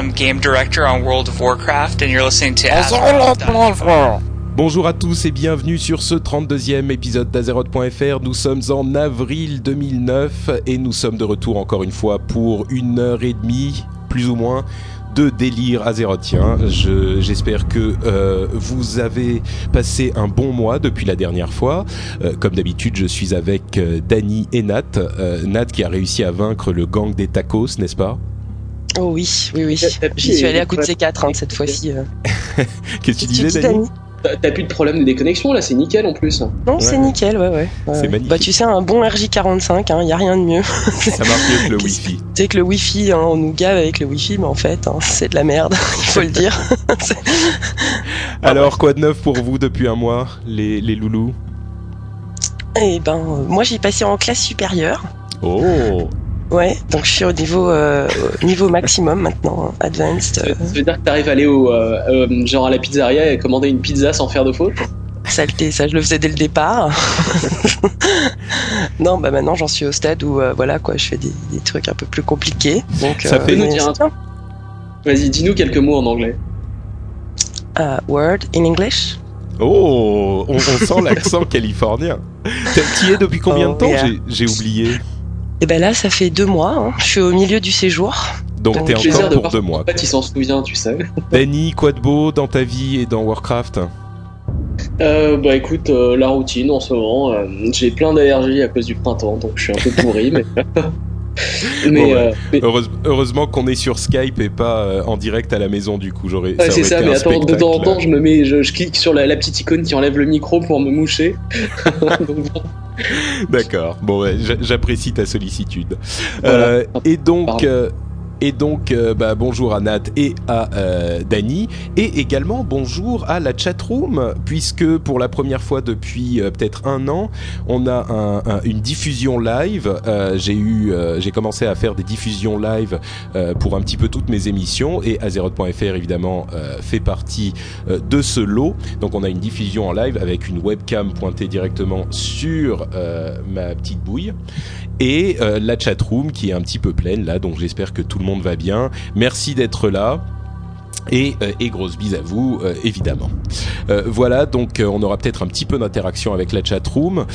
I'm game director on World of Warcraft, and you're listening to Azeroth. Bonjour à tous et bienvenue sur ce 32e épisode d'Azeroth.fr. Nous sommes en avril 2009 et nous sommes de retour encore une fois pour une heure et demie, plus ou moins, de délire azérothien. Je- J'espère que euh, vous avez passé un bon mois depuis la dernière fois. Euh, comme d'habitude, je suis avec euh, Dany et Nat. Euh, Nat qui a réussi à vaincre le gang des tacos, n'est-ce pas? Oh oui, oui, oui. J'y suis allé à coup de C4 hein, cette fois-ci. euh. Qu'est-ce que tu disais, T'as plus de problème de déconnexion là, c'est nickel en plus. Non, c'est Ouais. nickel, ouais, ouais. ouais. C'est magnifique. Bah, tu sais, un bon RJ45, il n'y a rien de mieux. Ça marche mieux que le Wi-Fi. Tu sais que le Wi-Fi, hein, on nous gave avec le Wi-Fi, mais en fait, hein, c'est de la merde, il faut le dire. Alors, quoi de neuf pour vous depuis un mois, les, les loulous? Et ben, euh, moi, j'ai passé en classe supérieure. Oh Ouais, donc je suis au niveau, euh, au niveau maximum maintenant, hein, advanced. Ça euh, veut- ça veut dire que t'arrives à aller au, euh, euh, genre à la pizzeria et commander une pizza sans faire de faute? Saleté, ça je le faisais dès le départ. non, bah maintenant j'en suis au stade où euh, voilà quoi, je fais des, des trucs un peu plus compliqués. Donc, Ça fait nous dire un bien. Vas-y, dis-nous quelques mots en anglais. Uh, word in English. Oh On, on sent l'accent californien. T'es- T'y es depuis combien de Oh, temps? yeah. J'ai oublié. Et ben là, ça fait deux mois. hein. Je suis au milieu du séjour. Donc t'es encore de pour deux mois. fait, il s'en souvient, tu sais. Danny, quoi de beau dans ta vie et dans Warcraft? Euh, bah écoute, euh, la routine en ce moment, euh, j'ai plein d'allergies à cause du printemps, donc je suis un peu pourri, mais. Mais, Bon, ouais. euh, mais- Heureuse- Heureusement qu'on est sur Skype et pas euh, en direct à la maison du coup. J'aurais. Ouais, c'est ça, mais attends, de temps en temps, je me mets, je, je clique sur la, la petite icône qui enlève le micro pour me moucher. D'accord. Bon, ouais, j'a- j'apprécie ta sollicitude. Voilà. Euh, et donc, et donc, euh, bah, bonjour à Nat et à euh, Dany, et également bonjour à la chatroom, puisque pour la première fois depuis euh, peut-être un an, on a un- un- une diffusion live. Euh, j'ai eu, j'ai commencé à faire des diffusions live pour un petit peu toutes mes émissions, et Azeroth.fr évidemment fait partie de ce lot. Donc, on a une diffusion en live avec une webcam pointée directement sur ma petite bouille et la chatroom qui est un petit peu pleine là, donc j'espère que tout le monde va bien. Merci d'être là. Et, euh, et grosse bise à vous, euh, évidemment. Euh, voilà, donc euh, on aura peut-être un petit peu d'interaction avec la chatroom.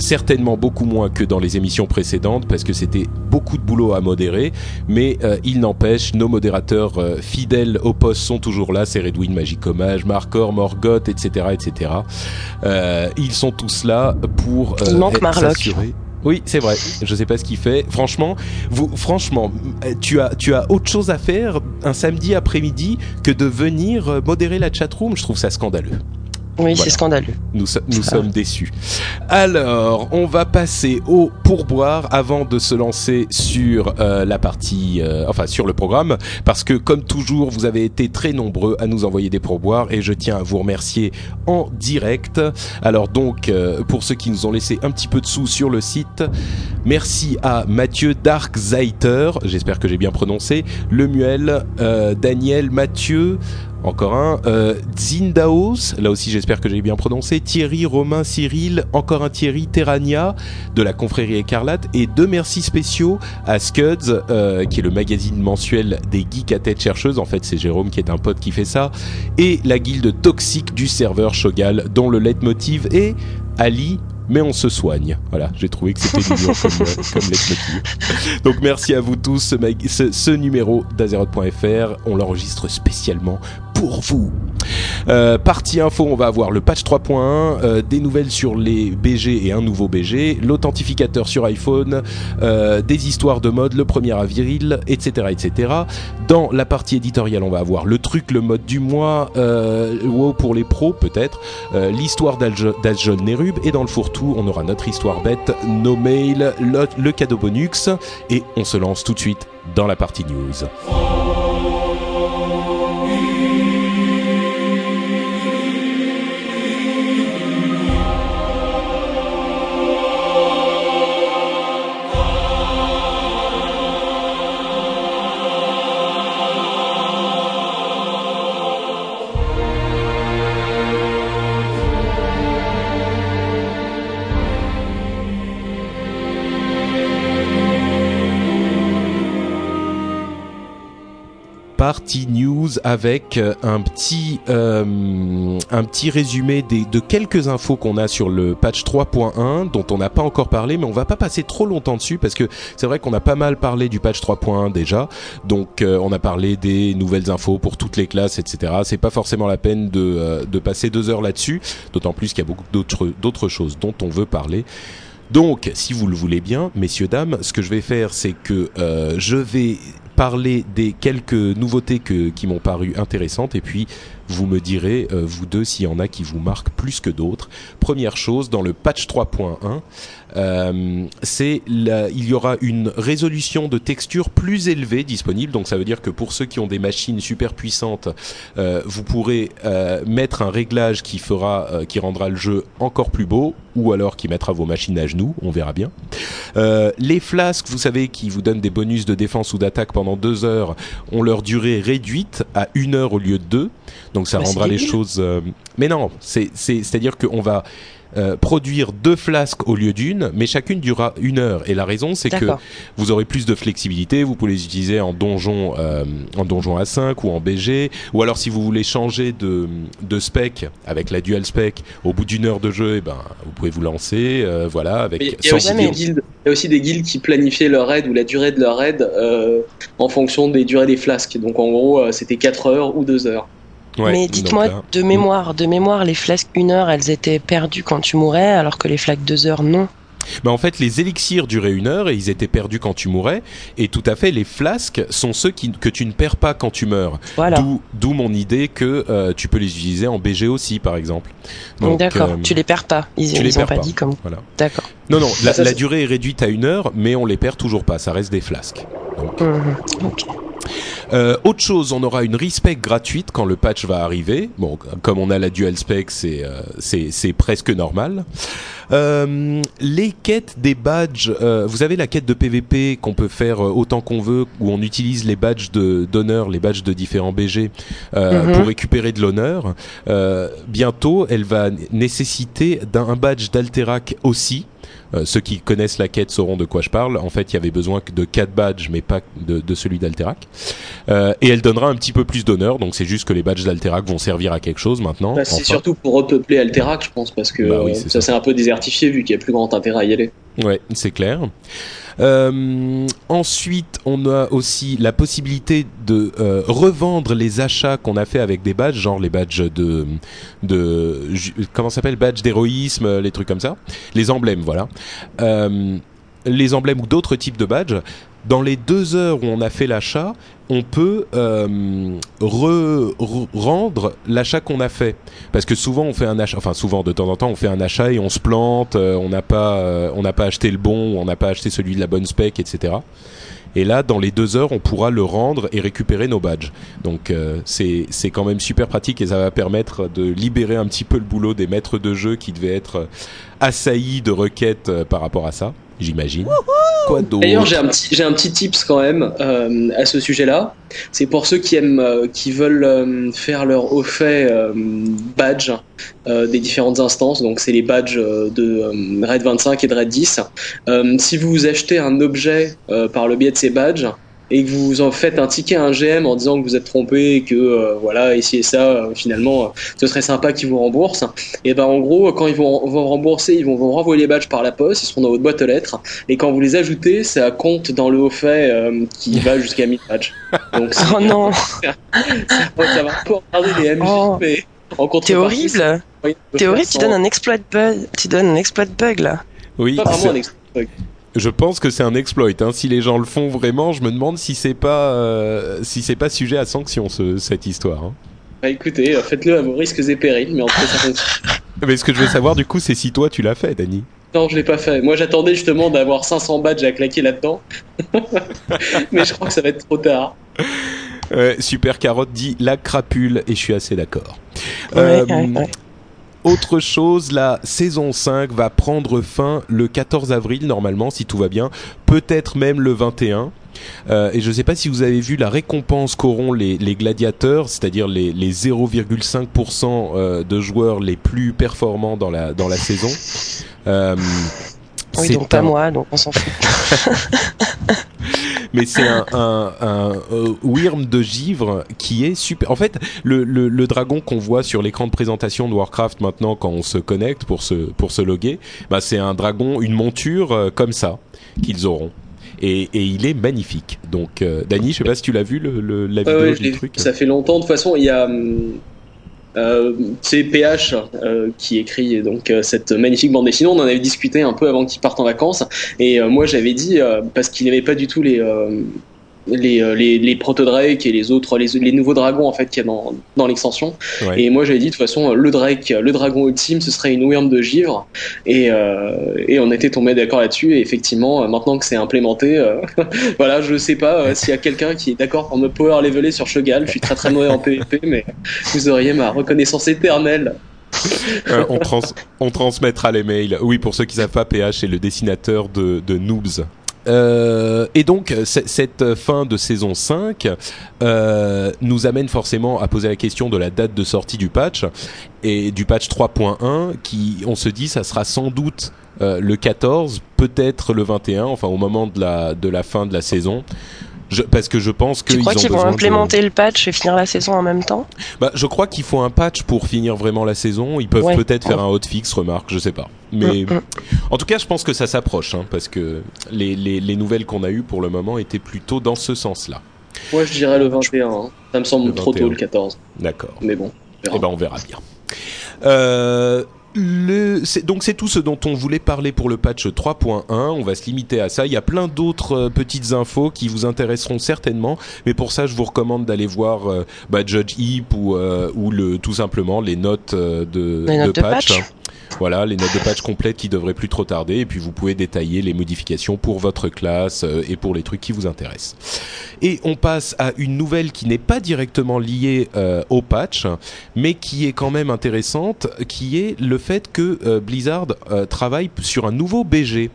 Certainement beaucoup moins que dans les émissions précédentes parce que c'était beaucoup de boulot à modérer mais il n'empêche nos modérateurs fidèles au poste sont toujours là c'est Redwin Magicomage, Marcor, Morgoth etc etc ils sont tous là pour Il manque Marlock. Oui, c'est vrai. Je sais pas ce qu'il fait. Franchement, vous, franchement, tu as, tu as autre chose à faire un samedi après-midi que de venir euh, modérer la chatroom? Je trouve ça scandaleux. Oui, Voilà. c'est scandaleux. Nous, so- nous Ça. sommes déçus. Alors, on va passer au pourboire avant de se lancer sur euh, la partie, euh, enfin sur le programme, parce que comme toujours, vous avez été très nombreux à nous envoyer des pourboires et je tiens à vous remercier en direct. Alors donc, euh, pour ceux qui nous ont laissé un petit peu de sous sur le site, merci à Mathieu Darkzeiter, j'espère que j'ai bien prononcé, Lemuel, Daniel, Mathieu, encore un, euh, Zindaos, là aussi j'espère que j'ai bien prononcé, Thierry, Romain, Cyril, encore un Thierry, Terrania de la confrérie écarlate et deux merci spéciaux à Scuds, euh, qui est le magazine mensuel des geeks à tête chercheuse, en fait c'est Jérôme qui est un pote qui fait ça, et la guilde toxique du serveur Shogal dont le leitmotiv est Ali mais on se soigne. Voilà, j'ai trouvé que c'était mignon comme, euh, comme. Donc merci à vous tous. Ce, ce numéro d'Azeroth.fr, on l'enregistre spécialement pour vous. Euh, partie info, on va avoir le patch 3.1, euh, des nouvelles sur les BG et un nouveau BG, l'authentificateur sur iPhone, euh, des histoires de mode, le premier avril, etc., etc. Dans la partie éditoriale, on va avoir le truc, le mode du mois, euh, WoW pour les pros peut-être, l'histoire d'Aljol Nerub, et dans le fourre-tout, on aura notre histoire bête, nos mails, le, le cadeau bonus, et on se lance tout de suite dans la partie news. Partie news avec euh, un petit euh, un petit résumé des, de quelques infos qu'on a sur le patch 3.1 dont on n'a pas encore parlé mais on va pas passer trop longtemps dessus parce que c'est vrai qu'on a pas mal parlé du patch 3.1 déjà. Donc euh, on a parlé des nouvelles infos pour toutes les classes etc c'est pas forcément la peine de, de passer deux heures là-dessus d'autant plus qu'il y a beaucoup d'autres d'autres choses dont on veut parler. Donc, si vous le voulez bien, messieurs, dames, ce que je vais faire, c'est que je vais parler des quelques nouveautés que, qui m'ont paru intéressantes et puis vous me direz, euh, vous deux, s'il y en a qui vous marquent plus que d'autres. Première chose, dans le patch 3.1, euh, c'est il y aura une résolution de texture plus élevée disponible. Donc ça veut dire que pour ceux qui ont des machines super puissantes, euh, vous pourrez euh, mettre un réglage qui fera, euh, qui rendra le jeu encore plus beau, ou alors qui mettra vos machines à genoux. On verra bien. Euh, les flasques, vous savez, qui vous donnent des bonus de défense ou d'attaque pendant deux heures, ont leur durée réduite à une heure au lieu de deux. Donc ça Bah, rendra les choses. euh, Mais non, c'est c'est c'est à dire qu'on va euh, produire deux flasques au lieu d'une, mais chacune durera une heure. Et la raison, c'est que vous aurez plus de flexibilité. Vous pouvez les utiliser en donjon, euh, en donjon A5 ou en BG, ou alors si vous voulez changer de, de spec avec la dual spec au bout d'une heure de jeu, et ben vous pouvez vous lancer, euh, voilà, avec il y, a aussi des guildes, qui planifiaient leur raid ou la durée de leur raid euh, en fonction des durées des flasques. Donc en gros, euh, c'était 4 heures ou 2 heures. Ouais, Mais donc dites-moi, là- de mémoire, de mémoire, les flasques une heure, elles étaient perdues quand tu mourais, alors que les flasques deux heures, non. Mais en fait, les élixirs duraient une heure et ils étaient perdus quand tu mourais. Et tout à fait, les flasques sont ceux qui, que tu ne perds pas quand tu meurs. Voilà. D'où, mon idée que euh, tu peux les utiliser en BG aussi, par exemple. Donc d'accord, euh, tu les perds pas. Ils, tu les ils ont perds pas, pas. dit comme. Voilà. D'accord. Non, non, la, Ça, la c'est- durée est réduite à une heure, mais on les perd toujours pas. Ça reste des flasques. Mhm. Ok. Euh, autre chose, on aura une respec gratuite quand le patch va arriver. Bon, comme on a la dual spec, c'est euh, c'est c'est presque normal. Euh, les quêtes des badges, euh, vous avez la quête de PVP qu'on peut faire euh, autant qu'on veut, où on utilise les badges de d'honneur, les badges de différents BG euh, Mhm. pour récupérer de l'honneur. Euh, bientôt, elle va nécessiter d'un un badge d'Alterac aussi. Euh, ceux qui connaissent la quête sauront de quoi je parle. En fait, il y avait besoin de 4 badges, mais pas de, de celui d'Alterac. Euh, et elle donnera un petit peu plus d'honneur, donc c'est juste que les badges d'Alterac vont servir à quelque chose maintenant. Bah, c'est enfin. surtout pour repeupler Alterac, je pense, parce que Bah oui, ça ça. s'est un peu désertifié vu qu'il y a plus grand intérêt à y aller. Ouais, c'est clair. Euh, ensuite, on a aussi la possibilité de euh, revendre les achats qu'on a fait avec des badges, genre les badges de, comment s'appelle, badges d'héroïsme, les trucs comme ça, les emblèmes, voilà. Euh, les emblèmes ou d'autres types de badges. Dans les deux heures où on a fait l'achat, on peut euh, re- re- rendre l'achat qu'on a fait. Parce que souvent on fait un achat, enfin souvent de temps en temps on fait un achat et on se plante, euh, on n'a pas, euh, on n'a pas acheté le bon, on n'a pas acheté celui de la bonne spec, etc. Et là, dans les deux heures, on pourra le rendre et récupérer nos badges. Donc euh, c'est c'est quand même super pratique et ça va permettre de libérer un petit peu le boulot des maîtres de jeu qui devaient être euh, assaillis de requêtes euh, par rapport à ça, j'imagine. Quoi d'autre D'ailleurs, j'ai un petit, j'ai un petit tips quand même euh, à ce sujet-là. C'est pour ceux qui aiment, euh, qui veulent euh, faire leur au fait euh, badge euh, des différentes instances. Donc, c'est les badges euh, de euh, Raid 25 et de Raid 10. Euh, si vous achetez un objet euh, par le biais de ces badges, et que vous en faites un ticket à un GM en disant que vous êtes trompé et que euh, voilà, ici et ça, euh, finalement, euh, ce serait sympa qu'ils vous remboursent. Et ben en gros, quand ils vont, vont rembourser, ils vont vous renvoyer les badges par la poste, ils seront dans votre boîte aux lettres. Et quand vous les ajoutez, ça compte dans le haut fait euh, qui va jusqu'à 1000 badges. Donc Oh non, ça va un peu retarder les MJ, Oh. mais en t'es horrible. T'es horrible, tu donnes un exploit bug. Tu donnes un exploit bug là. Oui, Pas vraiment c'est- un exploit. Je pense que c'est un exploit. Hein. Si les gens le font vraiment, je me demande si c'est pas euh, si c'est pas sujet à sanction ce- cette histoire. hein. Bah écoutez, euh, faites-le à vos risques et périls, mais en tout cas ça fonctionne. Mais ce que je veux savoir du coup, c'est si toi tu l'as fait, Dani. Non, je l'ai pas fait. Moi, j'attendais justement d'avoir 500 badges à claquer là-dedans. Mais je crois que ça va être trop tard. Euh, Super Carotte dit la crapule et je suis assez d'accord. Ouais, Euh, ouais, ouais. Autre chose, la saison 5 va prendre fin le 14 avril normalement si tout va bien, peut-être même le 21. Euh, et je ne sais pas si vous avez vu la récompense qu'auront les, les gladiateurs, c'est-à-dire les, les 0,5% euh, de joueurs les plus performants dans la, dans la saison. Euh, Oui, c'est donc pas un- moi, donc on s'en fout. mais c'est un, un, un euh, Wyrm de givre qui est super. En fait, le, le, le dragon qu'on voit sur l'écran de présentation de Warcraft maintenant quand on se connecte pour se, pour se loguer, bah, c'est un dragon, une monture euh, comme ça qu'ils auront. Et, et il est magnifique. Donc, euh, Dany, je sais pas si tu l'as vu le, le- la Ouais, vidéo ouais, du vu. truc. Ça fait longtemps. De toute façon, il y a. hum, Euh, c'est PH euh, qui écrit donc euh, cette magnifique bande dessinée. On en avait discuté un peu avant qu'il parte en vacances. Et moi, j'avais dit parce qu'il n'aimait pas du tout les les, euh, les, les proto-Drake et les autres, les, les nouveaux dragons en fait qu'il y a dans, dans l'extension. Ouais. Et moi j'avais dit de toute façon le Drake, le dragon ultime, ce serait une Wyrm de givre. Et, euh, et on était tombé d'accord là-dessus. Et effectivement, euh, maintenant que c'est implémenté, euh, voilà, je sais pas euh, s'il y a quelqu'un qui est d'accord pour me power leveler sur Shogal. Je suis très très mauvais en PvP, mais vous auriez ma reconnaissance éternelle. Euh, on, trans- on transmettra les mails. Oui, pour ceux qui savent pas, PH est le dessinateur de, de Noobs. Euh, et donc, c- cette fin de saison 5 euh, nous amène forcément à poser la question de la date de sortie du patch et du patch 3.1 qui, on se dit, ça sera sans doute euh, le 14, peut-être le 21, enfin au moment de la fin de la saison. Je, parce que je pense Tu qu'ils crois qu'ils vont de- implémenter le patch et finir la saison en même temps? Bah, je crois qu'il faut un patch pour finir vraiment la saison. Ils peuvent Ouais. peut-être faire un hotfix, remarque, je sais pas. Mais Mm, mm. en tout cas, je pense que ça s'approche, hein, parce que les, les, les nouvelles qu'on a eues pour le moment étaient plutôt dans ce sens-là. Moi je dirais le 21. hein. Ça me semble Le trop 21. tôt le 14. D'accord. Mais bon. on verra. Eh ben, on verra bien. Euh, le, donc c'est tout ce dont on voulait parler pour le patch 3.1. On va se limiter à ça. Il y a plein d'autres euh, petites infos qui vous intéresseront certainement, mais pour ça, je vous recommande d'aller voir euh, bah, Judge Heap ou, euh, ou le, tout simplement les notes euh, de, Les notes de patch. Voilà, les notes de patch complètes qui devraient plus trop tarder, et puis vous pouvez détailler les modifications pour votre classe et pour les trucs qui vous intéressent. Et on passe à une nouvelle qui n'est pas directement liée au patch, mais qui est quand même intéressante, qui est le fait que euh, Blizzard euh, travaille sur un nouveau BG.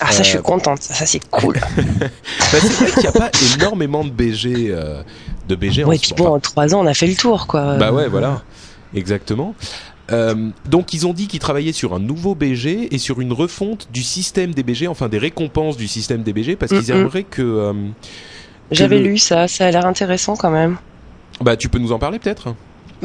Ah, ça, je suis Euh, contente. Ça, c'est cool. Bah, c'est vrai qu'il n'y a pas énormément de BG, de BG en ouais, puis bon, en trois ans, on a fait le tour, quoi. Bah ouais, voilà, exactement. Euh, donc ils ont dit qu'ils travaillaient sur un nouveau BG et sur une refonte du système des BG, enfin des récompenses du système des BG, parce qu'ils aimeraient que... euh, J'avais le- lu ça, ça a l'air intéressant quand même. bah tu peux nous en parler peut-être?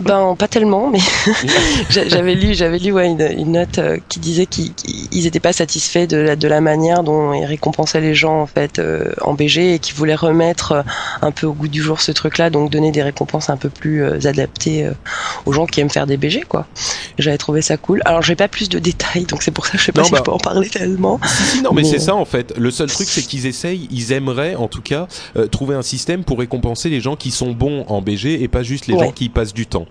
Ben pas tellement, mais j'a- j'avais lu, j'avais lu ouais, une, une note euh, qui disait qu'ils qu'ils étaient pas satisfaits de la, de la manière dont ils récompensaient les gens en fait euh, en BG et qu'ils voulaient remettre euh, un peu au goût du jour ce truc-là, donc donner des récompenses un peu plus euh, adaptées aux gens qui aiment faire des BG quoi. J'avais trouvé ça cool. Alors j'ai pas plus de détails, donc c'est pour ça que je sais pas Non, si bah, je peux en parler tellement. Non, mais Mais- c'est ça en fait. Le seul truc, c'est qu'ils essayent, ils aimeraient en tout cas euh, trouver un système pour récompenser les gens qui sont bons en BG et pas juste les Ouais. gens qui y passent du temps.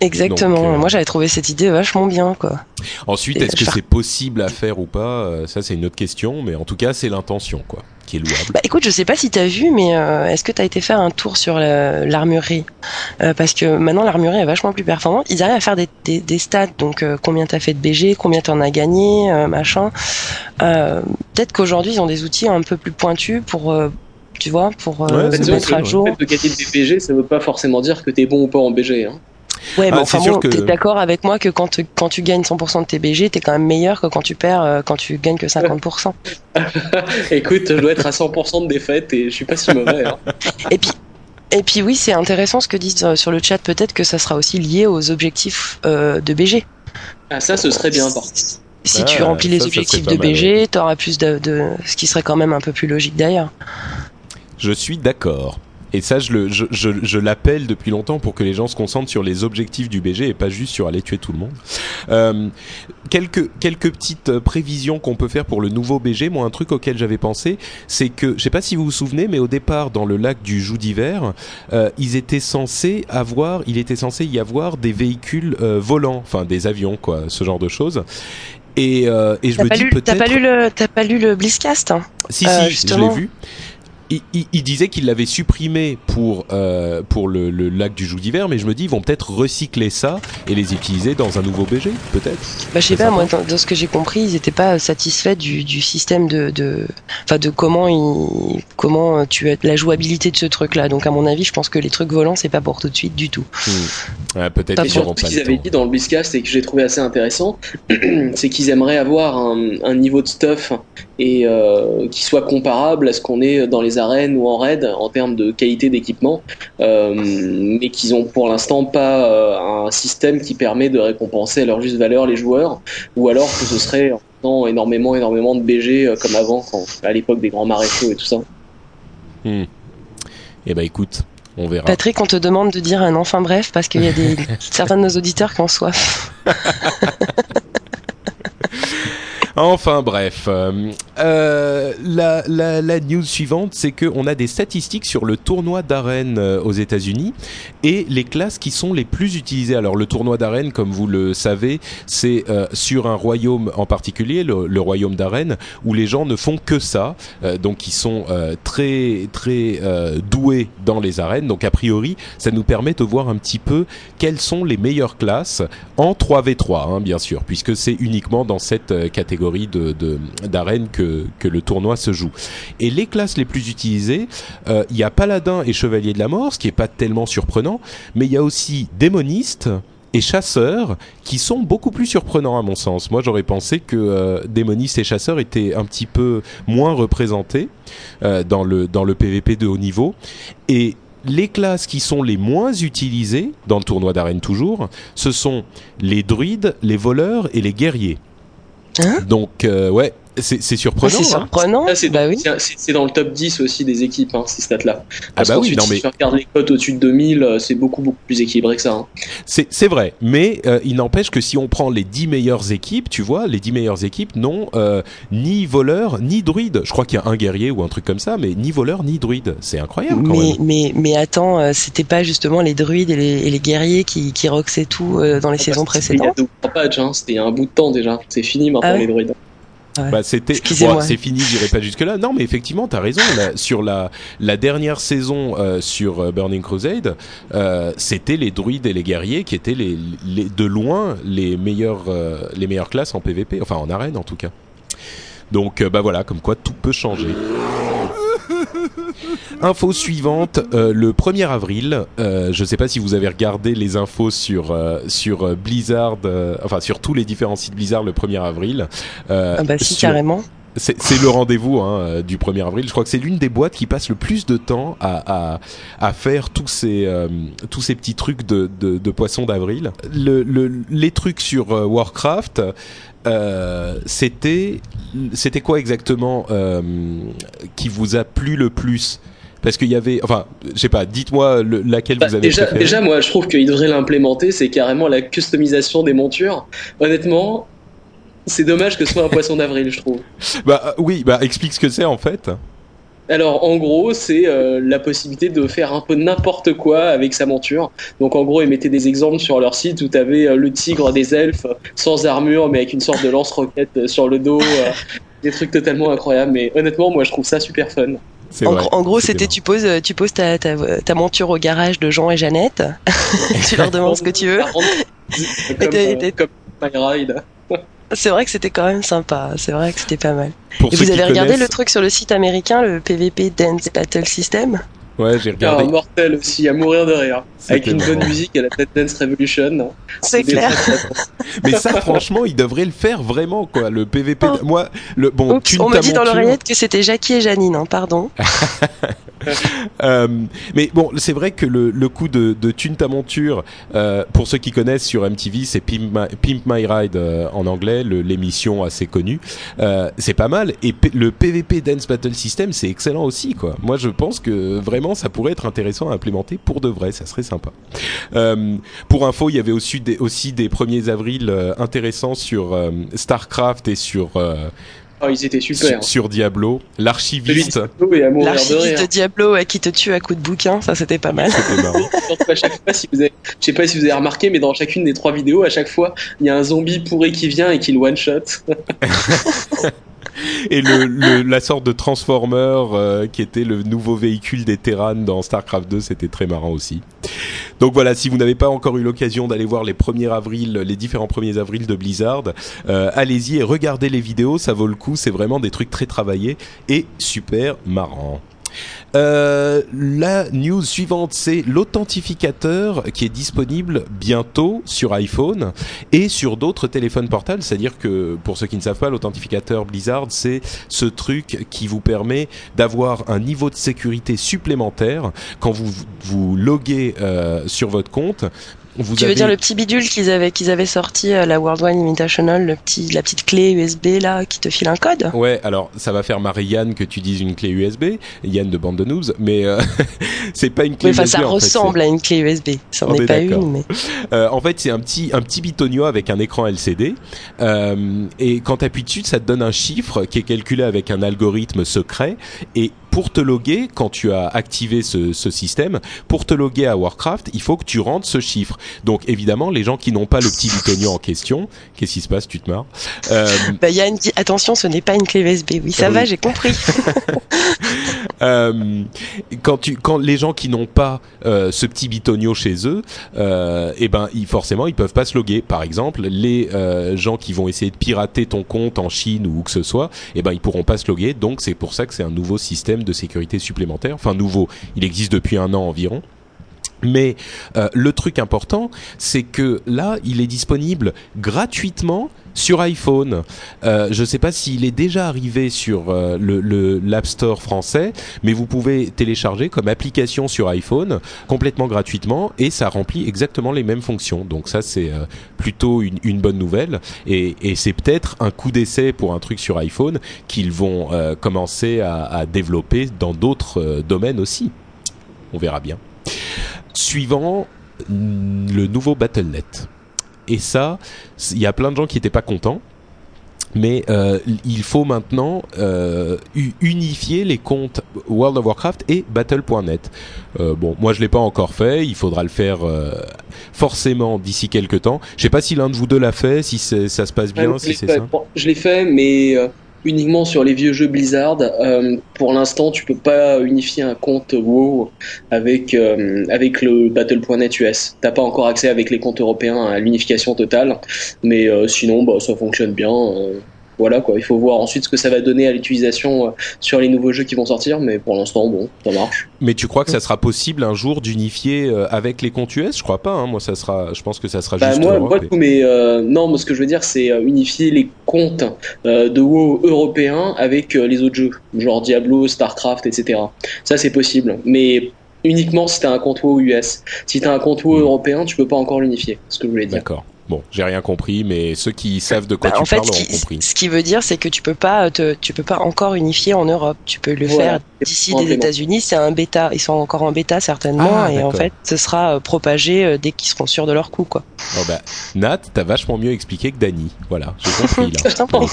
Exactement. Donc, euh, Moi j'avais trouvé cette idée vachement bien quoi. Ensuite, est-ce que c'est possible à faire ou pas? Euh, Ça, c'est une autre question, mais en tout cas, c'est l'intention, quoi, qui est louable. Bah écoute, je sais pas si t'as vu, mais euh, est-ce que t'as été faire un tour sur la- l'armurerie? Euh, Parce que maintenant l'armurerie est vachement plus performante. Ils arrivent à faire des, des, des stats, donc combien t'as fait de BG, combien t'en as gagné, machin. Peut-être qu'aujourd'hui ils ont des outils un peu plus pointus pour, tu vois, pour euh, Ouais, se mettre à jour. Le fait de gagner des BG, ça veut pas forcément dire que t'es bon ou pas en BG. Hein. Ouais, mais Ah, enfin c'est sûr bon, que- t'es d'accord avec moi que quand, tu- quand tu gagnes 100% de tes BG, t'es quand même meilleur que quand tu perds, euh, quand tu gagnes que 50%. Écoute, je dois être à 100% de défaite et je suis pas si mauvais. Hein. Et puis, et puis oui, c'est intéressant ce que disent euh, sur le chat. Peut-être que ça sera aussi lié aux objectifs euh, de BG. Ah, ça, ce serait bien, Si Ah, tu remplis ça, les objectifs de BG, t'auras plus de, de, ce qui serait quand même un peu plus logique d'ailleurs. Je suis d'accord. Et ça, je, le, je, je, je l'appelle depuis longtemps pour que les gens se concentrent sur les objectifs du BG et pas juste sur aller tuer tout le monde. Euh, quelques, quelques petites euh, prévisions qu'on peut faire pour le nouveau BG. Moi, un truc auquel j'avais pensé, c'est que, je sais pas si vous vous souvenez, mais au départ, dans le lac du Joux d'hiver, euh, ils étaient censés avoir, il était censé y avoir des véhicules euh, volants, enfin des avions, quoi, ce genre de choses. Et, euh, et je me dis lu, t'as peut-être. pas lu le, t'as pas lu le Blizzcast hein? Si, Euh, si, je l'ai vu. Il, il- il disait qu'il l'avait supprimé pour euh, pour le, le lac du Joug d'hiver, mais je me dis ils vont peut-être recycler ça et les utiliser dans un nouveau BG, peut-être. Bah, je sais pas, moi, dans, dans ce que j'ai compris, ils étaient pas satisfaits du, du système de, enfin, de comment comment euh, tu as la jouabilité de ce truc-là. Donc, à mon avis, je pense que les trucs volants, c'est pas pour tout de suite du tout. Ouais, peut-être Pas qu'ils pour- n'auront Ce pas qu'ils avaient dit dans le Blitzcast et que j'ai trouvé assez intéressant, c'est qu'ils aimeraient avoir un, un niveau de stuff et euh, qui soit comparable à ce qu'on est dans les arènes ou en raid en termes de qualité d'équipement, euh, mais qu'ils ont pour l'instant pas euh, un système qui permet de récompenser à leur juste valeur les joueurs, ou alors que ce serait en énormément énormément de BG euh, comme avant, quand, à l'époque des grands maréchaux et tout ça. Eh ben écoute, on verra. Patrick, on te demande de dire un enfin bref parce qu'il y a des, certains de nos auditeurs qui ont soif. Enfin bref, euh, euh, la, news suivante, c'est que on a des statistiques sur le tournoi d'arène euh, aux États-Unis et les classes qui sont les plus utilisées. Alors le tournoi d'arène, comme vous le savez, c'est euh, sur un royaume en particulier, le, royaume d'arène, où les gens ne font que ça, donc ils sont très très doués dans les arènes. Donc a priori, ça nous permet de voir un petit peu quelles sont les meilleures classes en 3v3, hein, bien sûr, puisque c'est uniquement dans cette catégorie de de- d'arène que, que le tournoi se joue. Et les classes les plus utilisées, euh, il y a Paladin et Chevalier de la Mort, ce qui est pas tellement surprenant, mais il y a aussi Démoniste et Chasseur qui sont beaucoup plus surprenants à mon sens. Moi j'aurais pensé que euh, Démoniste et Chasseur étaient un petit peu moins représentés euh, dans, le, dans le PVP de haut niveau. Et les classes qui sont les moins utilisées, dans le tournoi d'arène toujours, ce sont les druides, les voleurs et les guerriers. Hein? Donc euh, ouais, c'est c'est Ah, surprenant. c'est hein. surprenant. Là, c'est bah oui. c'est- c'est dans le top 10 aussi des équipes, hein, ces stats-là. Ah bah oui, si tu regardes les cotes au-dessus de 2000, euh, c'est beaucoup beaucoup plus équilibré que ça. hein. C'est c'est vrai, mais euh, il n'empêche que si on prend les 10 meilleures équipes, tu vois, les 10 meilleures équipes n'ont euh, ni voleur ni druide. Je crois qu'il y a un guerrier ou un truc comme ça, mais ni voleur ni druide. C'est incroyable quand Mais, même. mais, mais attends, euh, c'était pas justement les druides et les, et les guerriers qui, qui roxaient tout euh, dans les Ah, saisons bah, c'était Il y a précédentes deux hein, c'était il y a un bout de temps déjà. C'est fini maintenant Ah ouais les druides. Bah, c'était bon, c'est fini, j'irai pas jusque là. Non, mais effectivement, t'as raison. là, sur la la dernière saison euh, sur euh, Burning Crusade, euh, c'était les druides et les guerriers qui étaient les, les de loin les meilleures euh, les meilleures classes en PVP, enfin en arène en tout cas. Donc euh, bah voilà, comme quoi tout peut changer. Info suivante, euh, le 1er avril, euh, je sais pas si vous avez regardé les infos sur sur euh, sur Blizzard, euh, enfin sur tous les différents sites Blizzard le 1er avril. euh, Ah bah si, sur- carrément. C'est le rendez-vous hein, euh, du 1er avril. Je crois que c'est l'une des boîtes qui passe le plus de temps à, à, à faire tous ces, euh, tous ces petits trucs de, de, de poisson d'avril. Le, le, les trucs sur euh, Warcraft, euh, c'était c'était quoi exactement euh, qui vous a plu le plus? Parce qu'il y avait, enfin, je sais pas, dites-moi le- laquelle Bah, vous avez déjà, déjà, moi, je trouve qu'il devrait l'implémenter. C'est carrément la customisation des montures. Honnêtement, c'est dommage que ce soit un poisson d'avril, je trouve. Bah euh, oui, bah explique ce que c'est en fait. Alors, en gros, c'est euh, la possibilité de faire un peu n'importe quoi avec sa monture. Donc, en gros, ils mettaient des exemples sur leur site où tu avais le tigre des elfes euh, sans armure, mais avec une sorte de lance-roquette euh, sur le dos. euh, des trucs totalement incroyables. Mais honnêtement, moi, je trouve ça super fun. En, vrai. gros- en gros, C'était tu poses, euh, tu poses ta, ta, ta monture au garage de Jean et Jeannette. tu leur demandes ce que tu veux. comme, euh, comme My Ride. C'est vrai que c'était quand même sympa. C'est vrai que c'était pas mal. Pour Et vous avez regardé le truc sur le site américain, le PVP Dance Battle System? Ouais, j'ai regardé. Ah, mortel aussi, à mourir de rire. Avec une bonne musique et la tête Dance Revolution. C'est clair. Mais ça, franchement, il devrait le faire vraiment, quoi. Le PVP. Oh. Moi, le bon. Oups, on me dit dans l'oreillette que c'était Jackie et Janine, hein, pardon. euh, mais bon, c'est vrai que le, le coup de, de Tune ta monture, euh, pour ceux qui connaissent sur MTV, c'est Pimp My, Pimp My Ride euh, en anglais, l'émission assez connue. Euh, c'est pas mal. Et le PVP Dance Battle System, c'est excellent aussi, quoi. Moi, je pense que vraiment, ça pourrait être intéressant à implémenter pour de vrai. Ça serait sympa. Euh, pour info, il y avait aussi des, aussi des 1er avril euh, intéressants sur euh, Starcraft et sur Oh, ils étaient super. Sur, sur Diablo, l'archiviste. L'archiviste de Diablo ouais, qui te tue à coups de bouquin, ça c'était pas mal. C'était marrant. à chaque fois, si vous avez, je sais pas si vous avez remarqué, mais dans chacune des trois vidéos, à chaque fois, il y a un zombie pourri qui vient et qui le one shot. et la sorte de Transformer euh, qui était le nouveau véhicule des Terran dans StarCraft 2, c'était très marrant aussi. Donc voilà, si vous n'avez pas encore eu l'occasion d'aller voir les 1er avril, les différents 1er avril de Blizzard, euh, allez-y et regardez les vidéos, ça vaut le coup, c'est vraiment des trucs très travaillés et super marrants. Euh, la news suivante, c'est l'authentificateur qui est disponible bientôt sur iPhone et sur d'autres téléphones portables. C'est-à-dire que, pour ceux qui ne savent pas, l'authentificateur Blizzard, c'est ce truc qui vous permet d'avoir un niveau de sécurité supplémentaire quand vous vous loguez euh, sur votre compte vous tu veux dire le petit bidule qu'ils avaient qu'ils avaient sorti à la World Wide Invitational, le petit la petite clé USB là qui te file un code Ouais, alors ça va faire marrer Yann que tu dises une clé USB, Yann de bande de noobs, mais euh, c'est pas une clé oui, USB. ça ressemble à une clé USB, ça n'est pas une mais euh, en fait, c'est un petit un petit bitonio avec un écran LCD euh, et quand tu appuies dessus, ça te donne un chiffre qui est calculé avec un algorithme secret et pour te loguer, quand tu as activé ce, ce, système, pour te loguer à Warcraft, il faut que tu rentres ce chiffre. Donc évidemment, les gens qui n'ont pas le petit bitonio en question, qu'est-ce qui se passe Tu te marres euh... bah, Yann dit attention, ce n'est pas une clé USB. Oui, ça oui. va, j'ai compris. euh, quand tu, quand les gens qui n'ont pas euh, ce petit bitonio chez eux, euh, eh ben, ils, forcément, ils peuvent pas se loguer. Par exemple, les gens qui vont essayer de pirater ton compte en Chine ou où que ce soit, eh ben, ils pourront pas se loguer. Donc c'est pour ça que c'est un nouveau système de sécurité supplémentaire. Enfin nouveau, il existe depuis un an environ. Mais euh, le truc important, c'est que là, il est disponible gratuitement sur iPhone. Euh, je ne sais pas s'il est déjà arrivé sur euh, le, l'App Store français, mais vous pouvez télécharger comme application sur iPhone complètement gratuitement et ça remplit exactement les mêmes fonctions. Donc ça, c'est euh, plutôt une, une, bonne nouvelle et, et c'est peut-être un coup d'essai pour un truc sur iPhone qu'ils vont euh, commencer à, à, développer dans d'autres euh, domaines aussi. On verra bien. Suivant, le nouveau BattleNet. Et ça, il y a plein de gens qui n'étaient pas contents. Mais euh, il faut maintenant euh, unifier les comptes World of Warcraft et Battle.net. Euh, bon, moi je l'ai pas encore fait. Il faudra le faire forcément d'ici quelques temps. Je sais pas si l'un de vous deux l'a fait, si ça se passe bien, ouais, si c'est ça. Je l'ai fait, mais uniquement sur les vieux jeux Blizzard. Euh, pour l'instant, tu peux pas unifier un compte WoW avec euh, le Battle.net US. T'as pas encore accès avec les comptes européens à l'unification totale, mais euh, sinon, bah, ça fonctionne bien. Voilà quoi, il faut voir ensuite ce que ça va donner à l'utilisation sur les nouveaux jeux qui vont sortir, mais pour l'instant, bon, ça marche. Mais tu crois que ça sera possible un jour d'unifier avec les comptes US Je crois pas. Hein. Moi, ça sera. Je pense que ça sera bah, juste. Moi, moi et... mais euh, non, moi, ce que je veux dire, c'est unifier les comptes euh, de WoW européens avec euh, les autres jeux, genre Diablo, Starcraft, etc. Ça, c'est possible, mais uniquement si t'as un compte WoW US. Si t'as un compte WoW mmh. européen, tu peux pas encore l'unifier. Ce que je voulais dire. D'accord. Bon, j'ai rien compris, mais ceux qui savent de quoi bah, tu en fait, parles ce ont qui, compris. Ce qui veut dire, c'est que tu peux pas, te, tu peux pas encore unifier en Europe. Tu peux le Voilà. faire d'ici des États-Unis. C'est un bêta. Ils sont encore en bêta certainement, Ah, et en fait, ce sera euh, propagé euh, dès qu'ils seront sûrs de leur coup, quoi. Oh bah, Nat, t'as vachement mieux expliqué que Dany. Voilà, j'ai compris là. Je t'en prie.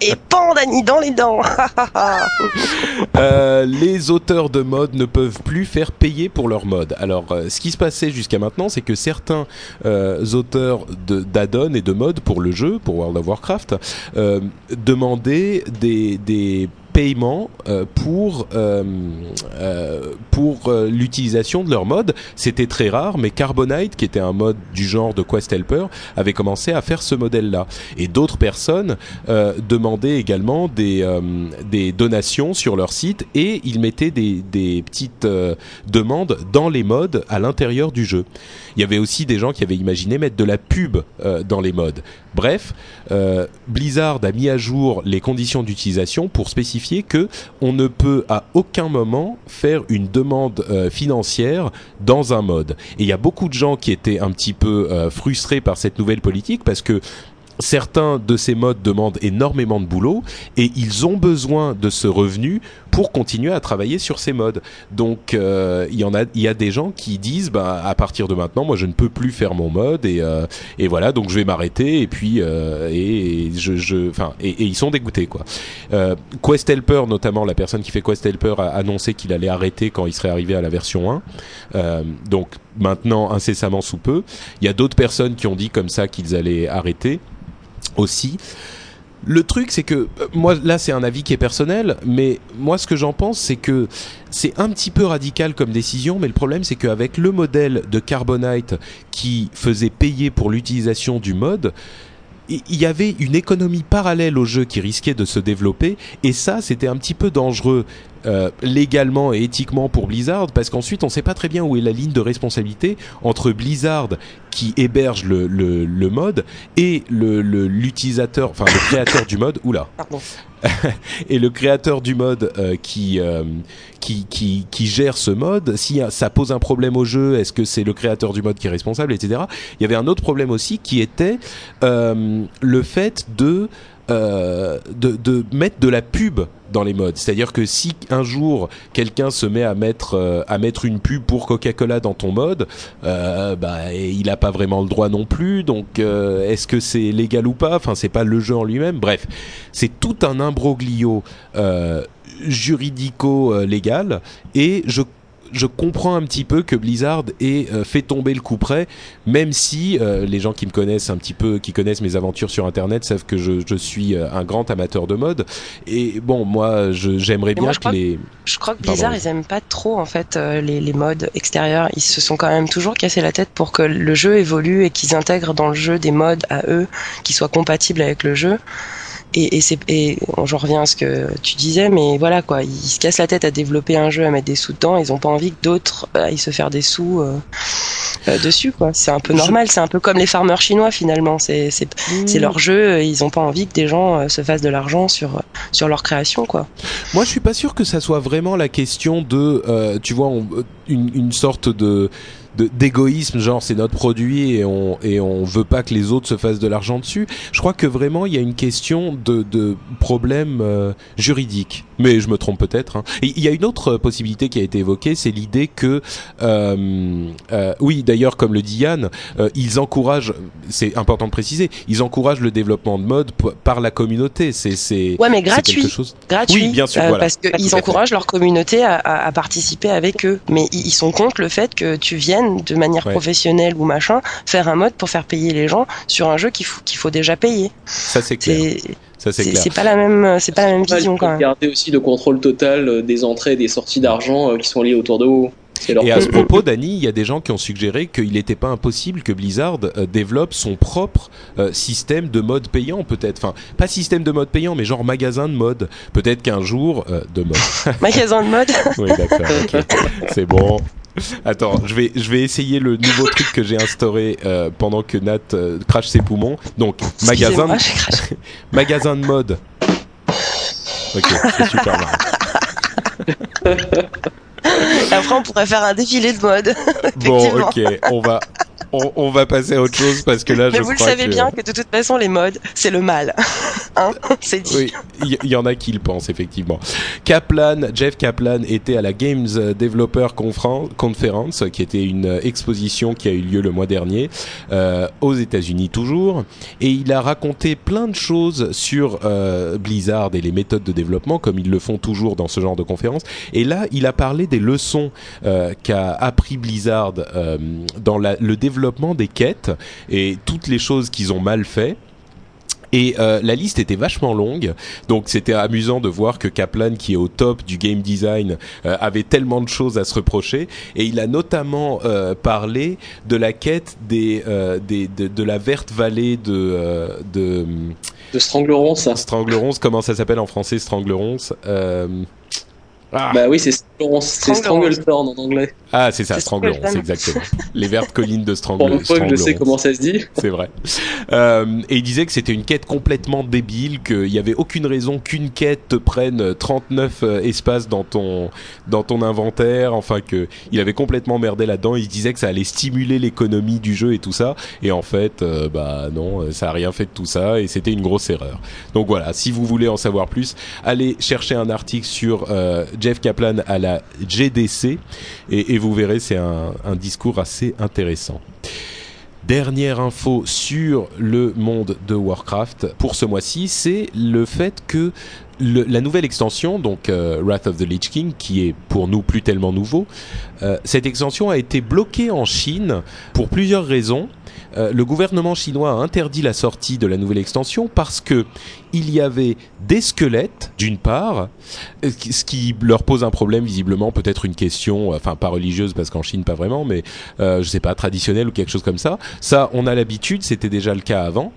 et pan, Dani, dans les dents. Euh, les auteurs de mode ne peuvent plus faire payer pour leur mode. Alors, euh, ce qui se passait jusqu'à maintenant, c'est que certains euh, auteurs de- d'add-on et de mode pour le jeu, pour World of Warcraft, euh, demandaient des, des paiement pour pour l'utilisation de leur mode. C'était très rare, mais Carbonite, qui était un mode du genre de Quest Helper, avait commencé à faire ce modèle-là. Et d'autres personnes demandaient également des des donations sur leur site et ils mettaient des des petites demandes dans les modes à l'intérieur du jeu. Il y avait aussi des gens qui avaient imaginé mettre de la pub dans les modes. Bref, euh, Blizzard a mis à jour les conditions d'utilisation pour spécifier que on ne peut à aucun moment faire une demande euh, financière dans un mode. Et il y a beaucoup de gens qui étaient un petit peu euh, frustrés par cette nouvelle politique parce que certains de ces modes demandent énormément de boulot et ils ont besoin de ce revenu pour continuer à travailler sur ces modes. Donc euh, il y en a, il y a des gens qui disent, bah à partir de maintenant, moi je ne peux plus faire mon mode et euh, et voilà, donc je vais m'arrêter et puis euh, et, je, je, enfin et, ils sont dégoûtés quoi. Euh, Quest Helper notamment, la personne qui fait Quest Helper a annoncé qu'il allait arrêter quand il serait arrivé à la version 1. Euh, donc maintenant incessamment sous peu. Il y a d'autres personnes qui ont dit comme ça qu'ils allaient arrêter aussi. Le truc, c'est que moi, là, c'est un avis qui est personnel, mais moi, ce que j'en pense, c'est que c'est un petit peu radical comme décision, mais le problème, c'est qu'avec le modèle de Carbonite qui faisait payer pour l'utilisation du mode, il y avait une économie parallèle au jeu qui risquait de se développer et ça c'était un petit peu dangereux euh, légalement et éthiquement pour Blizzard parce qu'ensuite on sait pas très bien où est la ligne de responsabilité entre Blizzard qui héberge le, le, le mode et le l'utilisateur enfin le créateur du mode. Oula. Pardon. et le créateur du mode euh, qui, euh, qui, qui qui gère ce mode si ça pose un problème au jeu est-ce que c'est le créateur du mode qui est responsable etc il y avait un autre problème aussi qui était euh, le fait de de, de mettre de la pub dans les modes. C'est-à-dire que si un jour quelqu'un se met à mettre euh, à mettre une pub pour Coca-Cola dans ton mode, euh, bah il a pas vraiment le droit non plus. Donc euh, est-ce que c'est légal ou pas? Enfin c'est pas le jeu en lui-même. Bref, c'est tout un imbroglio juridico-légal et je je comprends un petit peu que Blizzard ait euh, fait tomber le coup près, même si euh, les gens qui me connaissent un petit peu, qui connaissent mes aventures sur Internet, savent que je, je suis euh, un grand amateur de mode. Et bon, moi, j'aimerais bien je que les. Je crois que Blizzard, Pardon. ils aiment pas trop en fait les, les modes extérieurs. Ils se sont quand même toujours cassé la tête pour que le jeu évolue et qu'ils intègrent dans le jeu des modes à eux qui soient compatibles avec le jeu. Et, et c'est et j'en reviens à ce que tu disais, mais voilà quoi, ils se cassent la tête à développer un jeu, à mettre des sous dedans. Ils ont pas envie que d'autres aillent se faire des sous euh, euh, dessus quoi. C'est un peu normal. C'est un peu comme les farmers chinois finalement. C'est c'est c'est leur jeu. Ils ont pas envie que des gens euh, se fassent de l'argent sur sur leur création quoi. Moi, je suis pas sûr que ça soit vraiment la question de, tu vois, on- une, une sorte de- d'égoïsme genre c'est notre produit et on et on veut pas que les autres se fassent de l'argent dessus je crois que vraiment il y a une question de de problème euh, juridique mais je me trompe peut-être hein. Et il y a une autre possibilité qui a été évoquée c'est l'idée que euh, euh, oui d'ailleurs comme le dit Yann euh, ils encouragent c'est important de préciser ils encouragent le développement de mode par la communauté c'est c'est Ouais, mais gratuit. quelque chose gratuit Oui, bien sûr, euh, voilà. parce qu'ils encouragent leur communauté à, à- à participer avec eux mais ils sont contre le fait que tu viennes de manière Ouais. professionnelle ou machin faire un mode pour faire payer les gens sur un jeu qu'il faut qu'il faut déjà payer ça c'est clair c'est ça c'est c'est clair c'est pas la même c'est pas la même Ils vision quand même garder aussi le contrôle total euh, des entrées et des sorties d'argent euh, qui sont liées autour de vous. Et à ce propos, Dany, il y a des gens qui ont suggéré qu'il n'était pas impossible que Blizzard euh, développe son propre euh, système de mode payant, peut-être. Enfin, pas système de mode payant, mais genre magasin de mode. Peut-être qu'un jour euh, de mode. magasin de mode oui, d'accord. C'est bon. Attends, je vais je vais essayer le nouveau truc que j'ai instauré euh, pendant que Nat euh, crache ses poumons. Donc magasin de, magasin de mode. Ok, c'est super marrant. après on pourrait faire un défilé de mode Bon, ok, on va on, on va passer à autre chose parce que là, mais je vous le crois savez que... bien que de toute façon les modes c'est le mal hein c'est dit Oui, il y, en a qui le pensent effectivement. Kaplan, Jeff Kaplan était à la Games Developer Conference, qui était une exposition qui a eu lieu le mois dernier euh, aux États-Unis toujours, et il a raconté plein de choses sur euh, Blizzard et les méthodes de développement, comme ils le font toujours dans ce genre de conférences. Et là, il a parlé des leçons euh, qu'a appris Blizzard dans la- le développement des quêtes et toutes les choses qu'ils ont mal fait. Et euh, la liste était vachement longue, donc c'était amusant de voir que Kaplan, qui est au top du game design, euh, avait tellement de choses à se reprocher. Et il a notamment euh, parlé de la quête des, euh, des de, de la verte vallée de euh, de De Stranglerons, ça. Stranglerons. Comment ça s'appelle en français, Stranglerons euh, ah. Bah oui, c'est Stranglerons, c'est. Stranglethorn en anglais. Ah, c'est ça, C'est Stranglerons, Strangleton. exactement. Les vertes collines de Pour une fois que je sais comment ça se dit. C'est vrai. Euh, et il disait que c'était une quête complètement débile, qu'il n'y avait aucune raison qu'une quête te prenne 39 euh, espaces dans ton dans ton inventaire. Enfin que il avait complètement merdé là-dedans. Il disait que ça allait stimuler l'économie du jeu et tout ça. Et en fait, euh, bah non, euh, ça a rien fait de tout ça et c'était une grosse erreur. Donc voilà, si vous voulez en savoir plus, allez chercher un article sur euh, Jeff Kaplan à la GDC et, et vous verrez, c'est un, discours assez intéressant. Dernière info sur le monde de Warcraft pour ce mois-ci, c'est le fait que la nouvelle extension, donc euh, Wrath of the Lich King, qui est pour nous plus tellement nouveau, euh, cette extension a été bloquée en Chine pour plusieurs raisons. Euh, le gouvernement chinois a interdit la sortie de la nouvelle extension parce que il y avait des squelettes, d'une part, euh, ce qui leur pose un problème visiblement, peut-être une question, euh, enfin pas religieuse parce qu'en Chine pas vraiment, mais euh, je sais pas traditionnelle ou quelque chose comme ça. Ça, on a l'habitude, c'était déjà le cas avant.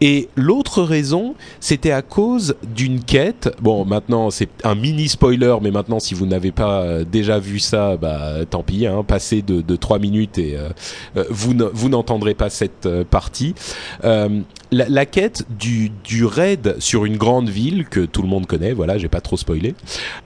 Et l'autre raison, c'était à cause d'une quête. Bon, maintenant c'est un mini spoiler, mais maintenant si vous n'avez pas euh, déjà vu ça, bah tant pis. Hein, passez de, de 3 minutes et euh, euh, vous ne- vous n'entendrez pas cette euh, partie. Euh, la, quête du, du raid sur une grande ville que tout le monde connaît. Voilà, j'ai pas trop spoilé.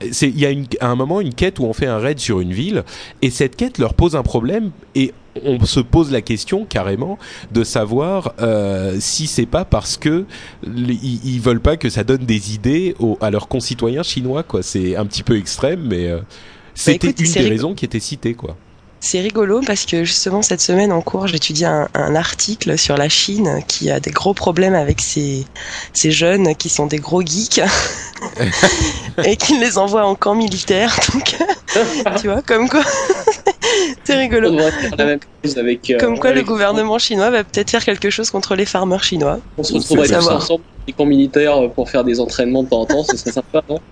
Il y a une, à un moment une quête où on fait un raid sur une ville et cette quête leur pose un problème et on se pose la question carrément de savoir euh, si c'est pas parce que ils, veulent pas que ça donne des idées aux, à leurs concitoyens chinois quoi. C'est un petit peu extrême, mais euh, c'était écoute, une des raisons qui était citée quoi. C'est rigolo parce que justement cette semaine en cours, j'étudiais un, un article sur la Chine qui a des gros problèmes avec ces, ces jeunes qui sont des gros geeks et qui les envoie en camp militaire. Donc, tu vois, comme quoi, c'est On rigolo. devrait faire la même chose avec. euh, Comme quoi le gouvernement chinois va peut-être faire quelque chose contre les farmers chinois. On se retrouverait tous savoir. ensemble des camps militaires pour faire des entraînements de temps en temps, ce serait sympa, non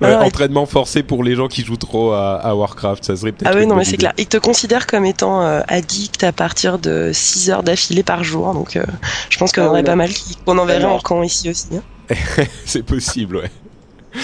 Ouais, Alors, entraînement forcé pour les gens qui jouent trop à, à Warcraft, ça serait peut-être. Ah une non, mais c'est clair. Ils te considèrent comme étant euh, addict à partir de 6 heures d'affilée par jour. Donc, euh, je pense qu'on Ah aurait ouais, pas non. mal qu'on enverrait Alors. en camp ici aussi. hein. c'est possible, ouais.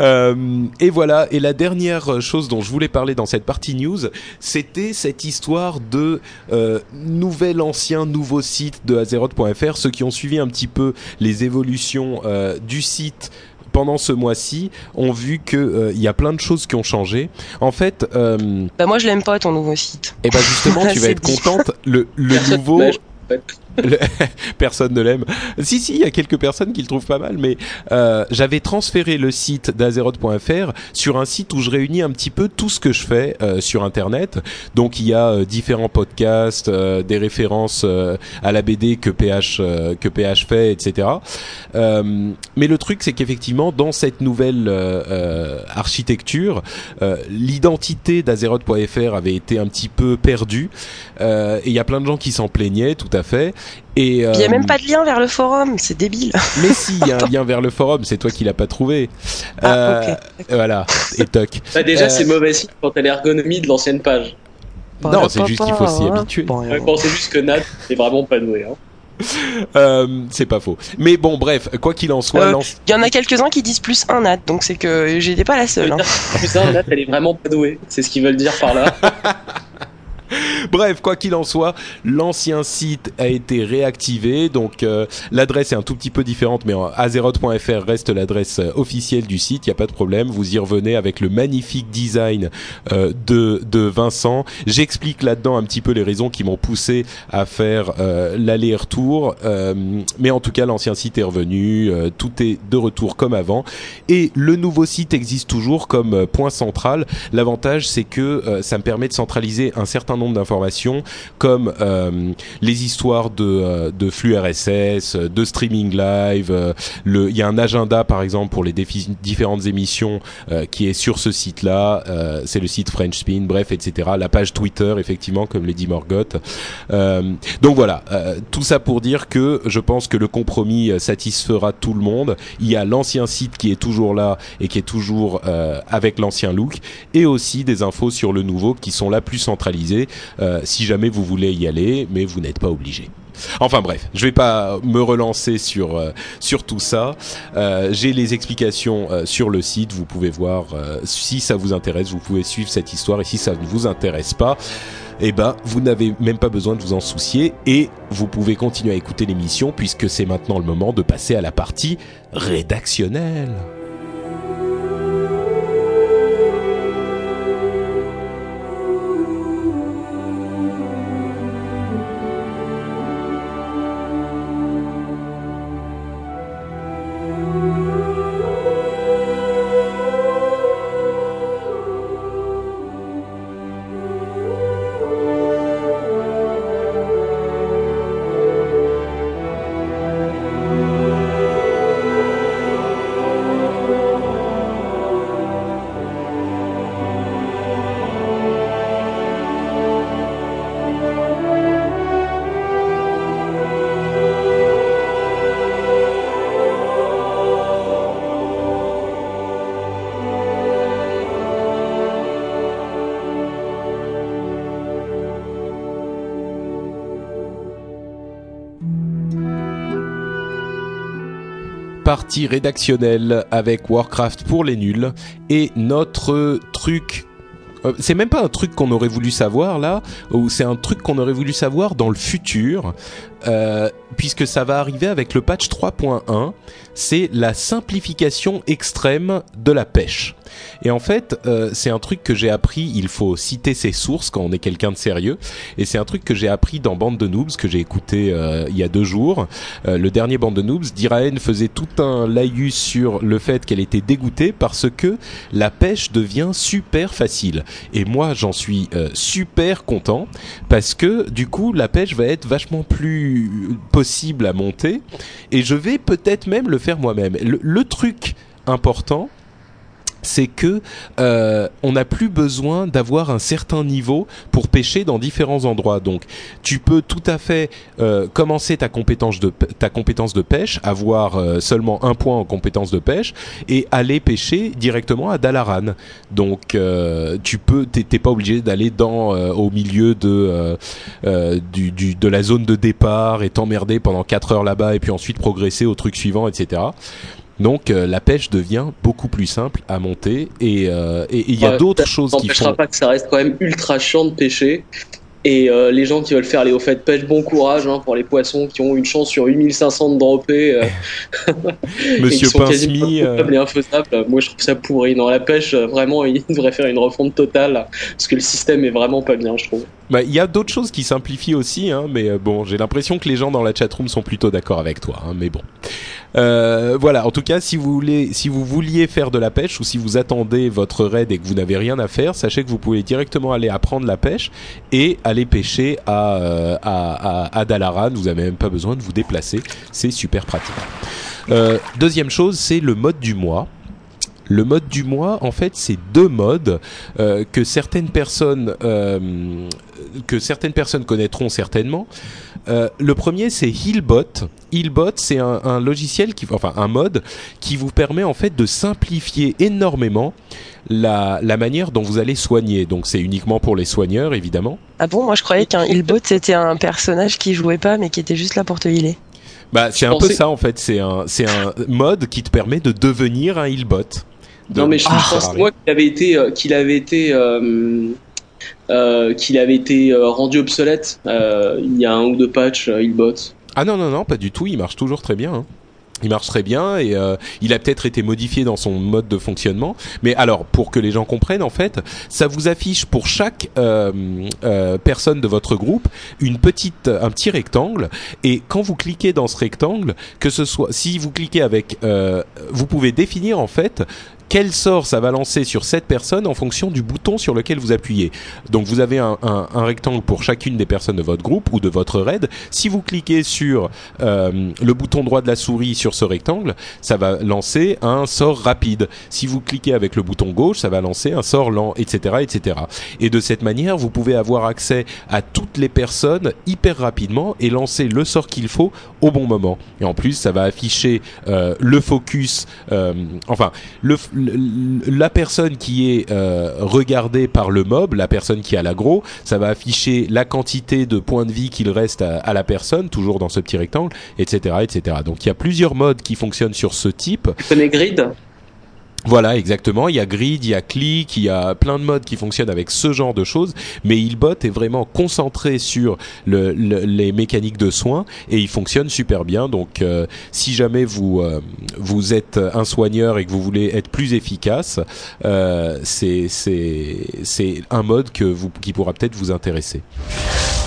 Euh, et voilà, et la dernière chose dont je voulais parler dans cette partie news, c'était cette histoire de euh, nouvel ancien nouveau site de Azeroth.fr. Ceux qui ont suivi un petit peu les évolutions euh, du site pendant ce mois-ci ont vu que euh, y a plein de choses qui ont changé. En fait, euh, Bah, moi, je l'aime pas ton nouveau site. et ben justement, tu vas être contente. Le, le Personne nouveau, personne ne l'aime. Si, si, il y a quelques personnes qui le trouvent pas mal, mais euh, j'avais transféré le site d'Azeroth.fr sur un site où je réunis un petit peu tout ce que je fais euh, sur Internet. Donc il y a euh, différents podcasts, euh, des références euh, à la BD que PH euh, que PH fait, etc. Mais le truc, c'est qu'effectivement, dans cette nouvelle architecture, l'identité d'Azeroth.fr avait été un petit peu perdue. Et il y a plein de gens qui s'en plaignaient, tout à fait. Et Il y a euh, même pas de lien vers le forum, c'est débile. mais si, il y a un lien vers le forum, c'est toi qui l'as pas trouvé. Ah, Euh, ok. Voilà, et toc. Bah, déjà, Euh, c'est mauvais site quand t'as l'ergonomie de l'ancienne page. Non, c'est juste qu'il faut s'y habituer. Bon, Ouais, Bon, c'est juste que Nat est vraiment pas doué. Hein. Euh, c'est pas faux. Mais bon, bref, quoi qu'il en soit, Euh, Il y en a quelques-uns qui disent plus un nat, donc c'est que j'étais pas la seule. hein. Putain, Nat, elle est vraiment pas douée. C'est ce qu'ils veulent dire par là. Bref, quoi qu'il en soit, l'ancien site a été réactivé, donc euh, l'adresse est un tout petit peu différente, mais azeroth.fr reste l'adresse euh, officielle du site, il y a pas de problème. Vous y revenez avec le magnifique design euh, de de Vincent. J'explique là-dedans un petit peu les raisons qui m'ont poussé à faire l'aller-retour, mais en tout cas l'ancien site est revenu, tout est de retour comme avant, et le nouveau site existe toujours comme point central. L'avantage, c'est que ça me permet de centraliser un certain nombre d'informations comme les histoires de, de flux RSS, de streaming live. le, il y a un agenda par exemple pour les différentes émissions qui est sur ce site-là. c'est le site French Spin, bref, etc. La page Twitter, effectivement, comme l'a dit Morgoth. donc voilà, tout ça pour dire que je pense que le compromis satisfera tout le monde. Il y a l'ancien site qui est toujours là et qui est toujours euh, avec l'ancien look, et aussi des infos sur le nouveau qui sont là plus centralisées euh, si jamais vous voulez y aller, mais vous n'êtes pas obligé. Enfin bref, je vais pas me relancer sur euh, sur tout ça. J'ai les explications sur le site. Vous pouvez voir si ça vous intéresse. Vous pouvez suivre cette histoire et si ça ne vous intéresse pas, eh ben vous n'avez même pas besoin de vous en soucier et vous pouvez continuer à écouter l'émission puisque c'est maintenant le moment de passer à la partie rédactionnelle. Partie rédactionnelle avec Warcraft pour les nuls et notre truc euh, c'est même pas un truc qu'on aurait voulu savoir là, ou c'est un truc qu'on aurait voulu savoir dans le futur, euh, puisque ça va arriver avec le patch 3.1, c'est la simplification extrême de la pêche. Et en fait, euh, c'est un truc que j'ai appris, il faut citer ses sources quand on est quelqu'un de sérieux, et c'est un truc que j'ai appris dans Bande de Noobs, que j'ai écouté euh, il y a deux jours. Euh, le dernier Bande de Noobs, Diraen faisait tout un laïus sur le fait qu'elle était dégoûtée parce que la pêche devient super facile. Et moi, j'en suis super content, parce que du coup, la pêche va être vachement plus possible à monter, et je vais peut-être même le faire moi-même. le truc important, c'est que euh, on n'a plus besoin d'avoir un certain niveau pour pêcher dans différents endroits. Donc, tu peux tout à fait euh, commencer ta compétence de ta compétence de pêche, avoir euh, seulement un point en compétence de pêche et aller pêcher directement à Dalaran. Donc, euh, tu peux, t'es pas obligé d'aller dans euh, au milieu de du, du, de la zone de départ et t'emmerder pendant 4 heures là-bas et puis ensuite progresser au truc suivant, etc. Donc euh, la pêche devient beaucoup plus simple à monter et euh, il y a d'autres choses qui font. pas que ça reste quand même ultra chiant de pêcher. Et euh, les gens qui veulent faire les hauts faits de pêche, bon courage hein, pour les poissons qui ont une chance sur 8500 de dropper. Monsieur Pinsmi. Euh... infaisables. Moi je trouve ça pourri. Dans la pêche, vraiment, il devrait faire une refonte totale parce que le système est vraiment pas bien, je trouve. Bah, il y a d'autres choses qui simplifient aussi, hein, mais bon, j'ai l'impression que les gens dans la chatroom sont plutôt d'accord avec toi. Hein, mais bon. Euh, voilà, en tout cas, si vous voulez, si vous vouliez faire de la pêche ou si vous attendez votre raid et que vous n'avez rien à faire, sachez que vous pouvez directement aller apprendre la pêche et aller pêcher à, euh, à, à, Dalaran. Vous n'avez même pas besoin de vous déplacer. C'est super pratique. Euh, deuxième chose, c'est le mode du mois. Le mode du mois, en fait, c'est deux modes euh, que certaines personnes euh, que certaines personnes connaîtront certainement. Euh, le premier, c'est Healbot. Healbot, c'est un, un, logiciel qui, enfin, un mode qui vous permet en fait de simplifier énormément la, la manière dont vous allez soigner. Donc, c'est uniquement pour les soigneurs, évidemment. Ah bon, moi je croyais qu'un Healbot c'était un personnage qui jouait pas, mais qui était juste là pour te healer. Bah, c'est un peu ça en fait. C'est un, c'est un mode qui te permet de devenir un Healbot. Non, mais je ah, pense moi qu'il avait été, euh, qu'il avait été, euh, euh, qu'il avait été euh, rendu obsolète. Euh, il y a un ou deux patchs, Healbot. Ah non non non, pas du tout. Il marche toujours très bien. Hein. il marche très bien et euh, il a peut-être été modifié dans son mode de fonctionnement. Mais alors, pour que les gens comprennent, en fait, ça vous affiche pour chaque euh, euh, personne de votre groupe une petite, un petit rectangle. Et quand vous cliquez dans ce rectangle, que ce soit, si vous cliquez avec, vous pouvez définir en fait quel sort ça va lancer sur cette personne en fonction du bouton sur lequel vous appuyez. Donc vous avez un, rectangle pour chacune des personnes de votre groupe ou de votre raid. Si vous cliquez sur euh, le bouton droit de la souris sur ce rectangle, ça va lancer un sort rapide. Si vous cliquez avec le bouton gauche, ça va lancer un sort lent, etc., etc. Et de cette manière, vous pouvez avoir accès à toutes les personnes hyper rapidement et lancer le sort qu'il faut au bon moment. Et en plus, ça va afficher euh, le focus, euh, enfin le la personne qui est euh, regardée par le mob, la personne qui a l'agro, ça va afficher la quantité de points de vie qu'il reste à, la personne, toujours dans ce petit rectangle, etc., etc. Donc il y a plusieurs modes qui fonctionnent sur ce type. Tu connais Grid? Voilà, exactement. Il y a Grid, il y a Click, il y a plein de modes qui fonctionnent avec ce genre de choses. Mais Healbot est vraiment concentré sur le, les mécaniques de soins et il fonctionne super bien. Donc, euh, si jamais vous euh, vous êtes un soigneur et que vous voulez être plus efficace, euh, c'est c'est c'est un mode que vous qui pourra peut-être vous intéresser.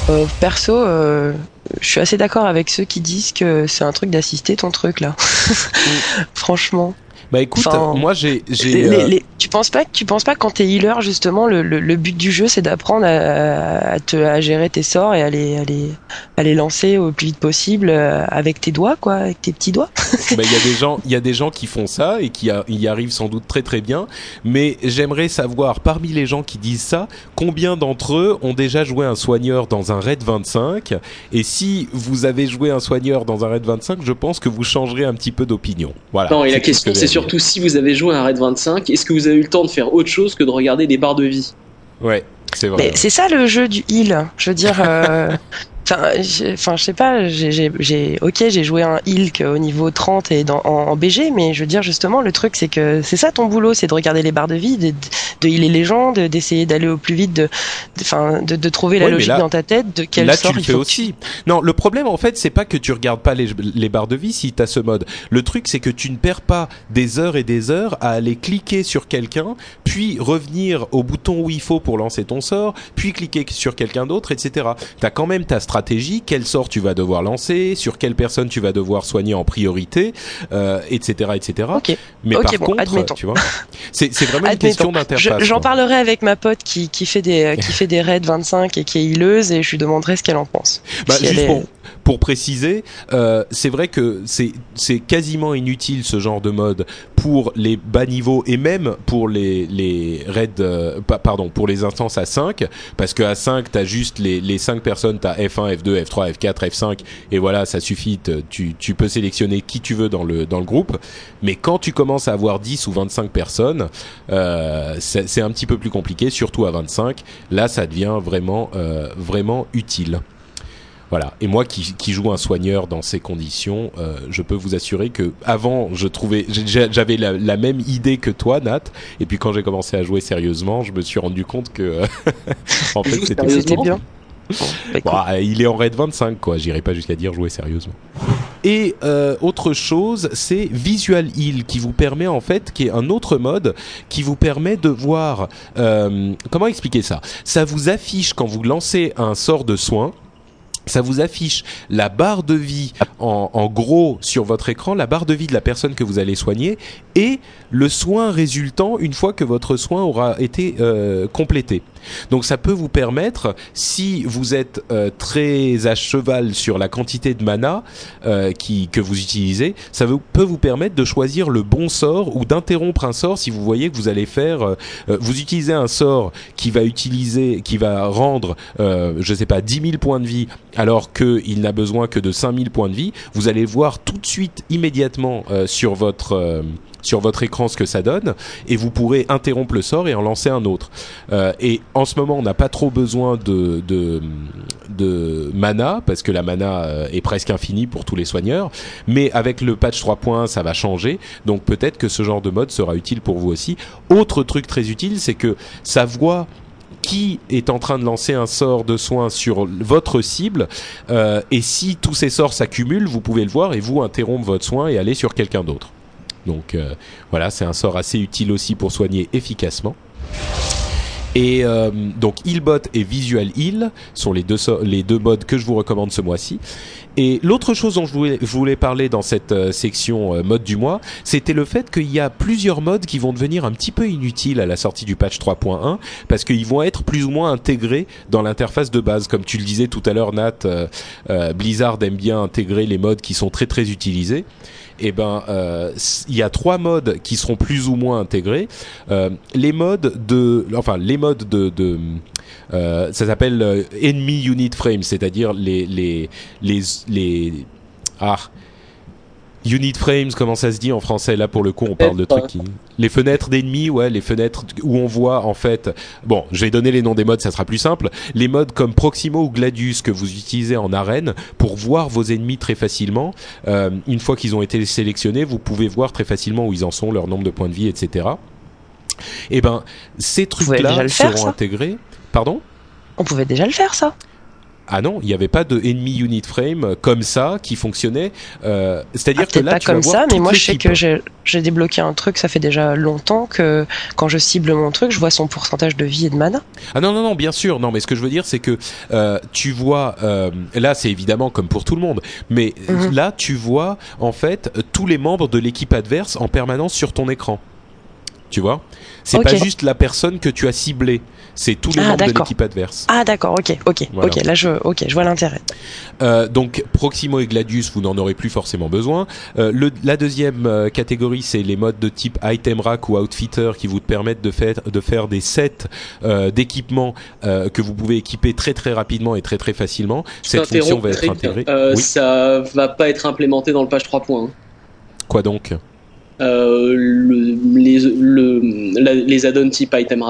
Euh, perso, je suis assez d'accord avec ceux qui disent que c'est un truc d'assister ton truc là. Franchement. Bah écoute, moi j'ai, j'ai. Euh, tu penses pas, tu penses pas quand t'es healer justement, le, le, le, but du jeu c'est d'apprendre à, à, te, à gérer tes sorts et à les, à les, à les lancer au plus vite possible euh, avec tes doigts quoi, avec tes petits doigts. bah il y a des gens, il y a des gens qui font ça et qui y arrivent sans doute très très bien, mais j'aimerais savoir parmi les gens qui disent ça, combien d'entre eux ont déjà joué un soigneur dans un raid 25 et si vous avez joué un soigneur dans un raid 25, je pense que vous changerez un petit peu d'opinion. Voilà. Non, et la question c'est surtout si vous avez joué à un raid 25, est-ce que vous avez eu le temps de faire autre chose que de regarder des barres de vie? Ouais, c'est vrai. c'est ça le jeu du heal. Je veux dire, euh, Enfin, je sais pas, j'ai, ok, j'ai joué un Ilk au niveau 30 et dans, en, BG, mais je veux dire justement, le truc c'est que c'est ça ton boulot, c'est de regarder les barres de vie, de, de healer les gens, d'essayer d'aller au plus vite, de, de, de, trouver la logique dans ta tête, de quel là, sort tu le fais aussi. Non, le problème en fait, c'est pas que tu regardes pas les, les barres de vie si t'as ce mode. Le truc, c'est que tu ne perds pas des heures et des heures à aller cliquer sur quelqu'un, puis revenir au bouton où il faut pour lancer ton sort, puis cliquer sur quelqu'un d'autre, etc. T'as quand même ta stratégie stratégie, quel sort tu vas devoir lancer, sur quelle personne tu vas devoir soigner en priorité, euh, etc., etc. Mais par contre, tu vois, c'est vraiment une question d'interface. J'en parlerai avec ma pote qui, qui fait des qui fait des raids 25 et qui est hileuse et je lui demanderai ce qu'elle en pense. Bah, juste pour, pour, préciser, euh, c'est vrai que c'est quasiment inutile ce genre de mode pour les bas niveaux et même pour les les raids euh, pardon pour les instances à 5 parce que à 5 t'as juste les les 5 personnes t'as F1 F2 F3 F4 F5 et voilà ça suffit tu tu peux sélectionner qui tu veux dans le dans le groupe. Mais quand tu commences à avoir 10 ou 25 personnes euh, c'est un petit peu plus compliqué surtout à 25 là ça devient vraiment vraiment utile voilà. Et moi qui, qui joue un soigneur dans ces conditions, euh, je peux vous assurer que avant, je trouvais, j'avais la, la, même idée que toi, Nat. Et puis quand j'ai commencé à jouer sérieusement, je me suis rendu compte que en fait c'était bien. Bah, il est en raid 25 quoi, j'irai pas jusqu'à dire jouer sérieusement. Et euh, autre chose, c'est Visual Heal qui vous permet en fait, qui est un autre mode qui vous permet de voir euh, comment expliquer ça? Ça vous affiche quand vous lancez un sort de soin ça vous affiche la barre de vie en, gros sur votre écran, la barre de vie de la personne que vous allez soigner et le soin résultant une fois que votre soin aura été euh, complété. Donc ça peut vous permettre, si vous êtes euh, très à cheval sur la quantité de mana euh, qui, que vous utilisez, ça peut vous permettre de choisir le bon sort ou d'interrompre un sort si vous voyez que vous allez faire, euh, vous utilisez un sort qui va utiliser, qui va rendre, je sais pas, 10 000 points de vie alors qu'il n'a besoin que de 5 000 points de vie, vous allez voir tout de suite, immédiatement sur votre sur votre écran ce que ça donne et vous pourrez interrompre le sort et en lancer un autre. Euh, et en ce moment, on n'a pas trop besoin de, mana parce que la mana euh, est presque infinie pour tous les soigneurs. Mais avec le patch 3 points, ça va changer. Donc peut-être que ce genre de mode sera utile pour vous aussi. Autre truc très utile, c'est que ça voit qui est en train de lancer un sort de soin sur votre cible. et si tous ces sorts s'accumulent, vous pouvez le voir et vous interrompre votre soin et aller sur quelqu'un d'autre. Donc voilà, c'est un sort assez utile aussi pour soigner efficacement. Et euh, donc Healbot et Visual Heal sont les deux, les deux modes que je vous recommande ce mois-ci. Et l'autre chose dont je voulais, parler dans cette euh, section euh, mode du mois, c'était le fait qu'il y a plusieurs modes qui vont devenir un petit peu inutiles à la sortie du patch 3.1 parce qu'ils vont être plus ou moins intégrés dans l'interface de base. Comme tu le disais tout à l'heure, Nat, Blizzard aime bien intégrer les modes qui sont très très utilisés eh ben, euh, il y a trois modes qui seront plus ou moins intégrés. Euh, les modes de, enfin, les modes de, euh, ça s'appelle enemy unit frame, c'est-à-dire les les les les ah Unit frames, comment ça se dit en français Là, pour le coup, on parle de trucs qui... Les fenêtres d'ennemis, ouais, les fenêtres où on voit, en fait... Bon, je vais donner les noms des modes, ça sera plus simple. Les modes comme Proximo ou Gladius que vous utilisez en arène pour voir vos ennemis très facilement. Euh, une fois qu'ils ont été sélectionnés, vous pouvez voir très facilement où ils en sont, leur nombre de points de vie, etc. Eh ben, ces trucs-là seront intégrés... Pardon? On pouvait déjà le faire, ça ah non, il n'y avait pas de enemy unit frame comme ça qui fonctionnait. Euh, C'est-à-dire ah, que là, pas tu comme vas ça, mais moi je sais que j'ai débloqué un truc. Ça fait déjà longtemps que quand je cible mon truc, je vois son pourcentage de vie et de mana. Ah non non non, bien sûr. Non, mais ce que je veux dire, c'est que euh, tu vois. Euh, là, c'est évidemment comme pour tout le monde, mais mhm. là, tu vois en fait tous les membres de l'équipe adverse en permanence sur ton écran. Tu vois? C'est pas juste la personne que tu as ciblée c'est tous les ah, membres de l'équipe adverse. Ah d'accord, ok, ok, ok, là je, ok, je vois l'intérêt. Euh, donc Proximo et Gladius, vous n'en aurez plus forcément besoin. Euh, le, la deuxième euh, catégorie, c'est les modes de type item rack ou outfitter qui vous permettent de faire, de faire des sets euh, d'équipements euh, que vous pouvez équiper très très rapidement et très très facilement. Cette fonction va être intégrée. Oui. Ça va pas être implémenté dans le page 3 points. Hein. Quoi donc? Euh, le, les, le, les add-ons type item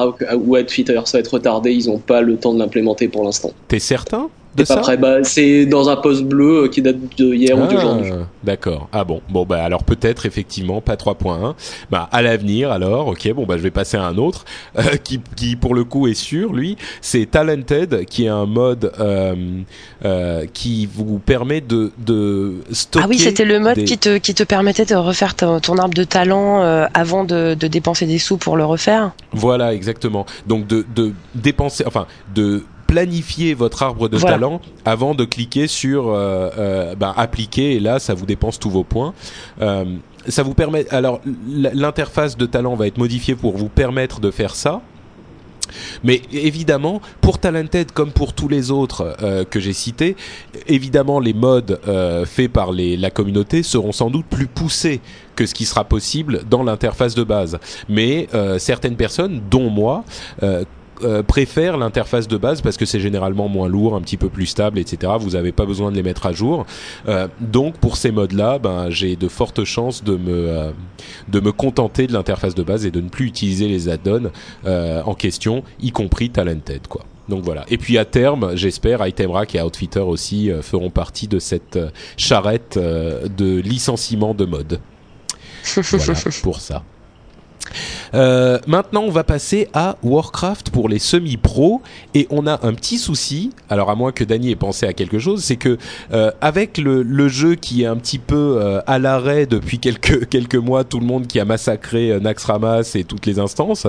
ou Adfitter ça va être retardé, ils n'ont pas le temps de l'implémenter pour l'instant. T'es certain? De ça bah, c'est dans un post bleu euh, qui date de hier ou d'aujourd'hui. Ah, d'accord. Ah bon. Bon bah alors peut-être effectivement pas 3.1. Bah à l'avenir alors. OK, bon bah je vais passer à un autre euh, qui qui pour le coup est sûr lui, c'est Talented qui est un mode euh, euh, qui vous permet de de stocker Ah oui, c'était le mode qui te qui te permettait de refaire ton, ton arbre de talent euh, avant de, de dépenser des sous pour le refaire. Voilà, exactement. Donc de de dépenser enfin de planifier votre arbre de talent avant de cliquer sur euh, euh, ben, appliquer et là ça vous dépense tous vos points. Euh, ça vous permet alors l'interface de talent va être modifiée pour vous permettre de faire ça. Mais évidemment, pour Talented comme pour tous les autres euh, que j'ai cités, évidemment les modes euh, faits par les, la communauté seront sans doute plus poussés que ce qui sera possible dans l'interface de base. Mais euh, certaines personnes, dont moi, euh, préfèrent l'interface de base parce que c'est généralement moins lourd, un petit peu plus stable, etc. Vous n'avez pas besoin de les mettre à jour. Euh, donc pour ces modes-là, ben, j'ai de fortes chances de me euh, de me contenter de l'interface de base et de ne plus utiliser les add-ons en question, y compris Talented, quoi. Donc voilà. Et puis à terme, j'espère, Itemrack et Outfitter aussi feront partie de cette charrette de licenciement de mode. voilà pour ça. Euh, maintenant, on va passer à Warcraft pour les semi-pros et on a un petit souci. Alors à moins que Dany ait pensé à quelque chose, c'est que euh, avec le, le, jeu qui est un petit peu euh, à l'arrêt depuis quelques quelques mois, tout le monde qui a massacré Naxxramas et toutes les instances,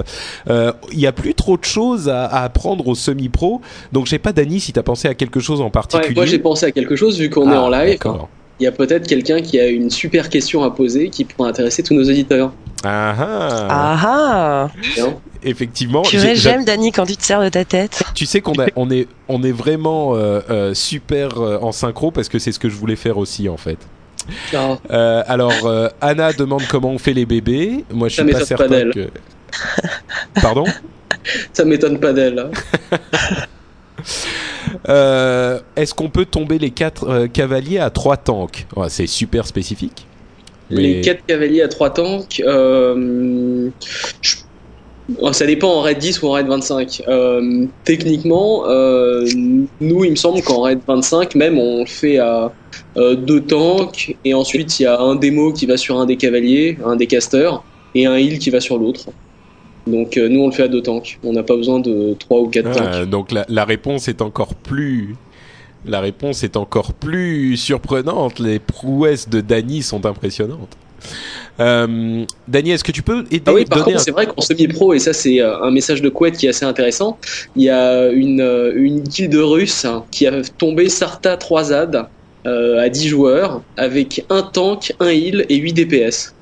il n'y a plus trop de choses à, à apprendre aux semi-pros. Donc je sais pas Dany si tu as pensé à quelque chose en particulier. Ouais, moi j'ai pensé à quelque chose vu qu'on est ah, en live il y a peut-être quelqu'un qui a une super question à poser qui pourrait intéresser tous nos auditeurs. Ah ah, ah, ah. Effectivement. j'aime Dani quand tu te sers de ta tête. Tu sais qu'on on est, on est vraiment euh, euh, super euh, en synchro parce que c'est ce que je voulais faire aussi en fait. alors Anna demande comment on fait les bébés. Moi je suis pas certain que. Pardon? Ça m'étonne pas d'elle. Euh, est-ce qu'on peut tomber les quatre euh, cavaliers à trois tanks C'est super spécifique. Les quatre cavaliers à trois tanks, euh, ça dépend en raid 10 ou en raid 25. techniquement, nous, il me semble qu'en raid 25, même, on le fait à deux tanks, et ensuite il y a un démo qui va sur un des cavaliers, un des casters, et un heal qui va sur l'autre. Donc nous on le fait à deux tanks. On n'a pas besoin de trois ou quatre Ah, tanks. donc la, la réponse est encore plus. La réponse est encore plus surprenante. Les prouesses de Dany sont impressionnantes. Euh, Dany, est-ce que tu peux aider Ah oui, par contre, un- c'est vrai qu'en semi-pro, et ça c'est euh, un message de Couette qui est assez intéressant, il y a une, euh, une guilde russe qui a tombé Sarta 3 ZAD euh, à 10 joueurs avec un tank, un heal et 8 DPS.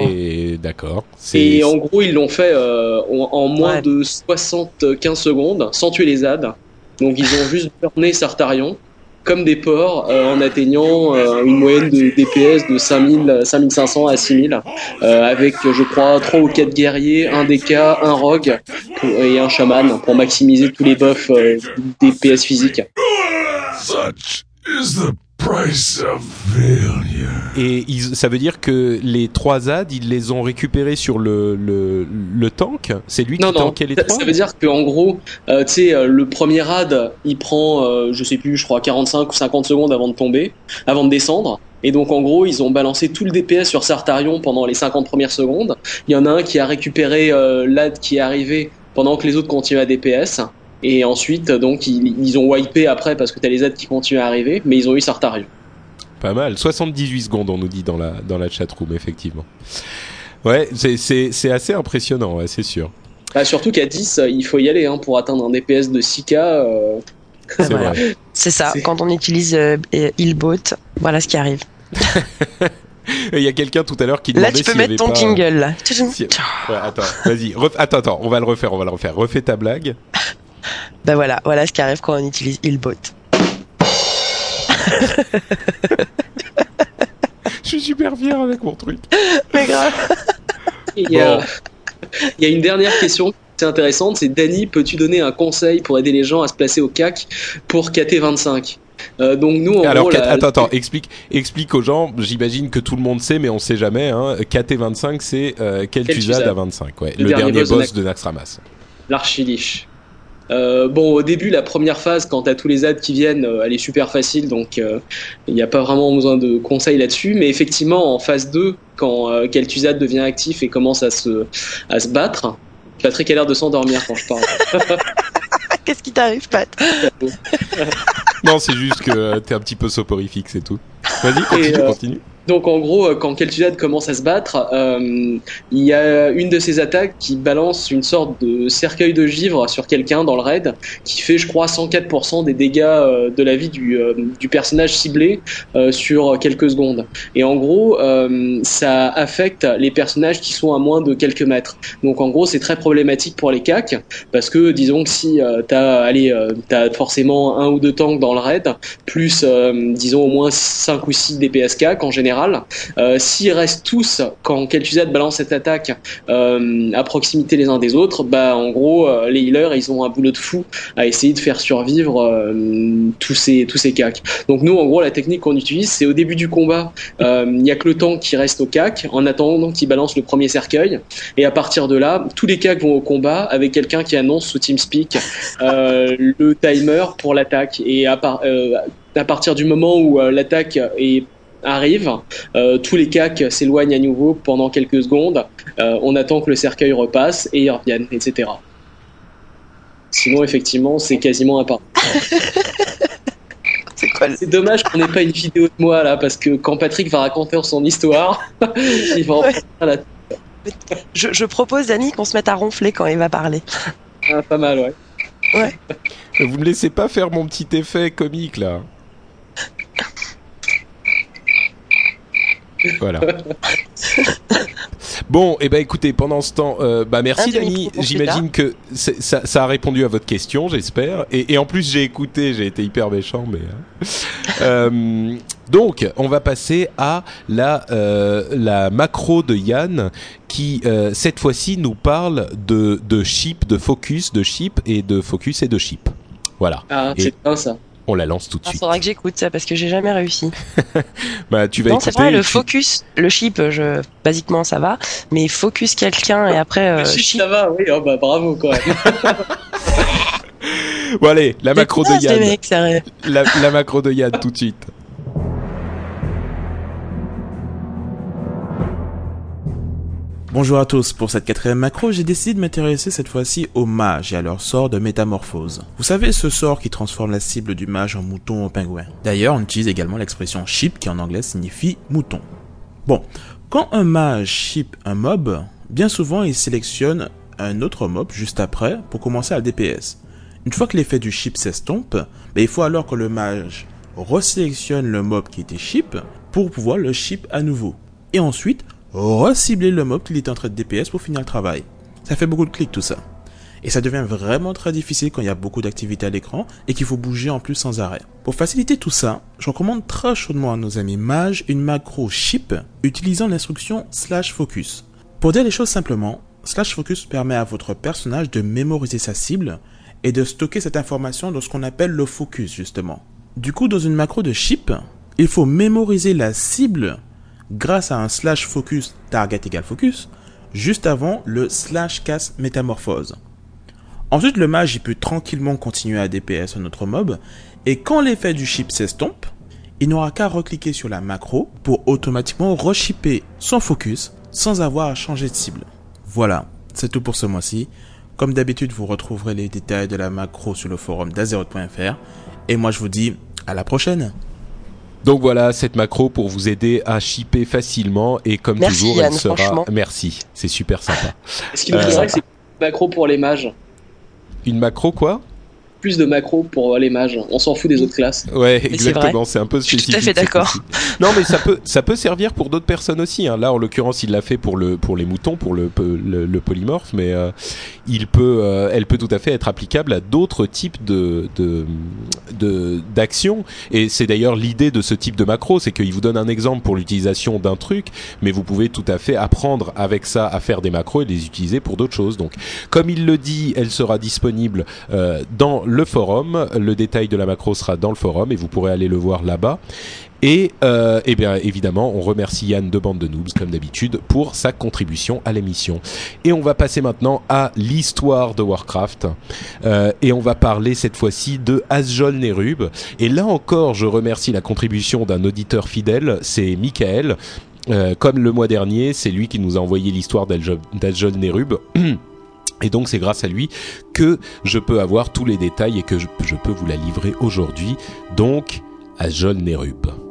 Et d'accord. Et en gros, ils l'ont fait euh, en, moins Ouais. de 75 secondes, sans tuer les ZAD. Donc ils ont juste burné Sartarion comme des porcs euh, en atteignant euh, une moyenne de DPS de 5000, 5500 à 6000 euh, avec je crois 3 ou 4 guerriers, un DK, un rogue pour- et un chaman pour maximiser tous les buffs euh, DPS physiques. Such is the price of failure. Et ils- ça veut dire que les trois ZAD, ils les ont récupérés sur le, le, le tank? C'est lui qui Non, tankait les ça, trois? Ça veut dire qu'en gros, euh, tu sais, euh, le premier rad, il prend, euh, je sais plus, je crois 45 ou 50 secondes avant de tomber, avant de descendre. Et donc en gros, ils ont balancé tout le DPS sur Sartarion pendant les 50 premières secondes. Il y en a un qui a récupéré euh, l'ad qui est arrivé pendant que les autres continuent à DPS. Et ensuite, donc, ils, ils ont wipé après parce que t'as les ZAD qui continuent à arriver, mais ils ont eu Sartarion. Pas mal. 78 secondes, on nous dit dans la, dans la chatroom, effectivement. Ouais, c'est- c'est c'est assez impressionnant, ouais, c'est sûr. Bah, surtout qu'à 10, euh, il faut y aller hein, pour atteindre un DPS de 6K. euh, C'est Voilà. vrai. C'est ça, quand on utilise euh, Healbot, voilà ce qui arrive. Et Il y a quelqu'un tout à l'heure qui Là, demandait tu peux mettre ton pas- jingle. Là. Si- Ouais, attends, vas-y. ref- Attends, attends, on va le refaire, on va le refaire. Refais ta blague. Bah voilà, voilà ce qui arrive quand on utilise Healbot. Je suis super fier avec mon truc. Mais grave. Il y a, Bon. il y a une dernière question c'est intéressante, c'est Dany, peux-tu donner un conseil pour aider les gens à se placer au CAC pour KT25 Euh, Donc nous, en Alors, gros, la- attends, attends, explique, explique aux gens. J'imagine que tout le monde sait, mais on sait jamais. Hein. KT25, c'est euh, Kel'Thuzad Kel'Thuzad. à 25, ouais. Le Le, dernier dernier, boss de Naxxramas. l'archiliche. Euh, bon, au début, la première phase, quand t'as tous les ads qui viennent, euh, elle est super facile, donc euh, il n'y a pas vraiment besoin de conseils là-dessus. Mais effectivement, en phase 2, quand euh, Kel'Thuzad devient actif et commence à se, à se battre, Patrick a l'air de s'endormir quand je parle. Qu'est-ce qui t'arrive, Pat? Non, c'est juste que t'es un petit peu soporifique, c'est tout. Vas-y, continue, euh, continue. Donc en gros, euh, quand Kel'Thuzad commence à se battre, euh, il y a une de ses attaques qui balance une sorte de cercueil de givre sur quelqu'un dans le raid, qui fait, je crois, 104% des dégâts euh, de la vie du, euh, du personnage ciblé sur quelques secondes. Et en gros, ça affecte les personnages qui sont à moins de quelques mètres. Donc en gros, c'est très problématique pour les CAC, parce que disons que si t'as, allez, t'as forcément un ou deux tanks dans le raid, plus disons au moins 5 ou 6 DPS CAC en général, euh, s'ils restent tous quand Kel'Thuzad balance cette attaque euh, à proximité les uns des autres, bah en gros euh, les healers ils ont un boulot de fou à essayer de faire survivre tous ces tous ces cacs. Donc nous en gros la technique qu'on utilise c'est au début du combat il y a que le tank qui reste au cac en attendant qu'il balance le premier cercueil. Et à partir de là tous les cacs vont au combat avec quelqu'un qui annonce sous TeamSpeak le timer pour l'attaque. Et à, par- euh, à partir du moment où euh, l'attaque est arrive, euh, tous les cacs s'éloignent à nouveau pendant quelques secondes, euh, on attend que le cercueil repasse et ils reviennent, etc. Sinon, effectivement, c'est quasiment imparable. C'est quoi le- C'est dommage qu'on n'ait pas une vidéo de moi là, parce que quand Patrick va raconter son histoire, il va en Ouais. prendre la je, je propose, Dani, qu'on se mette à ronfler quand il va parler. Ah, pas mal, ouais. Vous me laissez pas faire mon petit effet comique là. Voilà. Bon, et eh ben écoutez, pendant ce temps, euh, bah merci Dani. J'imagine que ça, ça a répondu à votre question, j'espère. Et, et en plus, j'ai écouté, j'ai été hyper méchant, mais. hein. Euh, donc, on va passer à la euh, la macro de Yann, qui euh, cette fois-ci nous parle de de chip, de focus, de chip et de focus et de chip. Voilà, Ah, Et- c'est bien ça. On la lance tout de Il suite. faudra que j'écoute ça parce que j'ai jamais réussi. Bah, tu vas non, écouter. c'est vrai, le tu- focus, le chip, je, basiquement ça va, mais focus quelqu'un et après euh, Le chip, chip. ça va, oui, oh, bah, bravo quand même. Bon allez, la macro de Yann. mecs. La, la macro de Yann tout de suite. Bonjour à tous, pour cette quatrième macro, j'ai décidé de m'intéresser cette fois-ci aux mages et à leur sort de métamorphose. Vous savez ce sort qui transforme la cible du mage en mouton ou en pingouin? D'ailleurs, on utilise également l'expression ship qui en anglais signifie mouton. Bon, quand un mage ship un mob, bien souvent il sélectionne un autre mob juste après pour commencer à DPS. Une fois que l'effet du ship s'estompe, ben, il faut alors que le mage resélectionne le mob qui était ship pour pouvoir le ship à nouveau. Et ensuite, recibler le mob qu'il est en train de DPS pour finir le travail. Ça fait beaucoup de clics tout ça. Et ça devient vraiment très difficile quand il y a beaucoup d'activités à l'écran et qu'il faut bouger en plus sans arrêt. Pour faciliter tout ça, je recommande très chaudement à nos amis mages une macro ship utilisant l'instruction slash focus. Pour dire les choses simplement, slash focus permet à votre personnage de mémoriser sa cible et de stocker cette information dans ce qu'on appelle le focus justement. Du coup, dans une macro de ship, il faut mémoriser la cible grâce à un slash focus target égale focus juste avant le slash cast métamorphose. Ensuite, le mage peut tranquillement continuer à DPS un autre mob et quand l'effet du ship s'estompe, il n'aura qu'à recliquer sur la macro pour automatiquement reshipper son focus sans avoir à changer de cible. Voilà, c'est tout pour ce mois-ci. Comme d'habitude, vous retrouverez les détails de la macro sur le forum d'Azeroth.fr. Et moi, je vous dis à la prochaine. Donc voilà cette macro pour vous aider à shipper facilement et comme Merci, toujours Yann, elle sera merci c'est super sympa. Est-ce qu'il nous Euh, c'est macro pour les mages? Une macro quoi? Plus de macro pour les mages. On s'en fout des autres classes. ouais exactement c'est un peu Je suis spécifique tout à fait d'accord. non mais ça peut ça peut servir pour d'autres personnes aussi hein. là en l'occurrence il l'a fait pour le pour les moutons pour le le, le polymorphe mais euh, il peut euh, elle peut tout à fait être applicable à d'autres types de de de d'actions et c'est d'ailleurs l'idée de ce type de macro c'est qu'il vous donne un exemple pour l'utilisation d'un truc mais vous pouvez tout à fait apprendre avec ça à faire des macros et les utiliser pour d'autres choses donc comme il le dit elle sera disponible euh, dans le forum le détail de la macro sera dans le forum et vous pourrez aller le voir là-bas et, euh, eh bien évidemment, on remercie Yann de Bande de Noobs comme d'habitude pour sa contribution à l'émission. Et on va passer maintenant à l'histoire de Warcraft. Euh, et on va parler cette fois-ci de Asjol Nerub. Et là encore, je remercie la contribution d'un auditeur fidèle, c'est Michael. Euh, comme le mois dernier, c'est lui qui nous a envoyé l'histoire d'Asjol Nerub. Et donc c'est grâce à lui que je peux avoir tous les détails et que je, peux vous la livrer aujourd'hui. Donc, Asjol Nerub.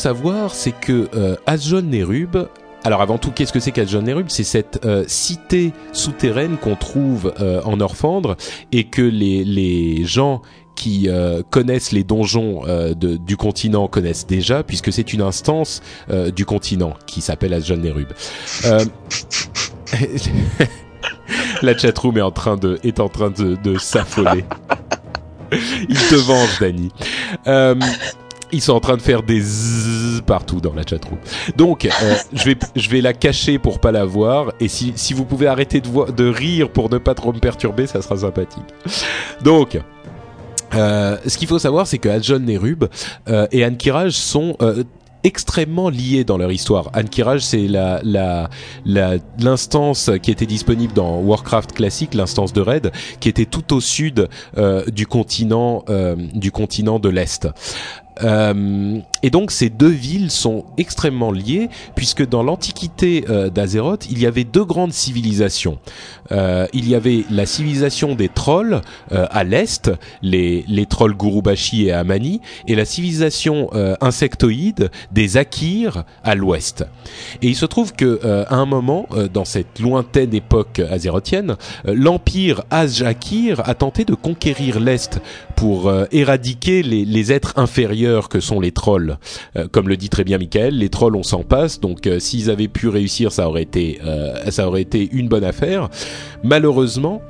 Savoir, c'est que euh, Asjon Nerub. Alors, avant tout, qu'est-ce que c'est qu'Asjon Nerub? C'est cette euh, cité souterraine qu'on trouve euh, en Orphandre et que les, les gens qui euh, connaissent les donjons euh, de- du continent connaissent déjà, puisque c'est une instance euh, du continent qui s'appelle Asjon Nerub. La chatroom est en train de est en train de, de s'affoler. Il te venge, Dany. Ils sont en train de faire des zzzz partout dans la chatroom. Donc, euh, je vais je vais la cacher pour pas la voir. Et si si vous pouvez arrêter de de rire pour ne pas trop me perturber, ça sera sympathique. Donc. Euh, ce qu'il faut savoir, c'est que Adjon Nerub euh, et Ankiraj sont euh, extrêmement liés dans leur histoire. Ankiraj, c'est la la la- l'instance qui était disponible dans Warcraft classique, l'instance de raid, qui était tout au sud euh, du continent euh, du continent de l'est. Euh, et donc ces deux villes sont extrêmement liées puisque dans l'antiquité euh, d'Azeroth, il y avait deux grandes civilisations. Euh, il y avait la civilisation des trolls à l'est, les, les trolls Gurubashi et Amani, et la civilisation insectoïde des Akirs à l'ouest. Et il se trouve que à un moment, dans cette lointaine époque azérothienne, euh, l'empire Az-Akir a tenté de conquérir l'est pour éradiquer les, les êtres inférieurs que sont les trolls. Euh, comme le dit très bien Michael, les trolls on s'en passe, donc euh, s'ils avaient pu réussir, ça aurait été, euh, ça aurait été une bonne affaire. Malheureusement.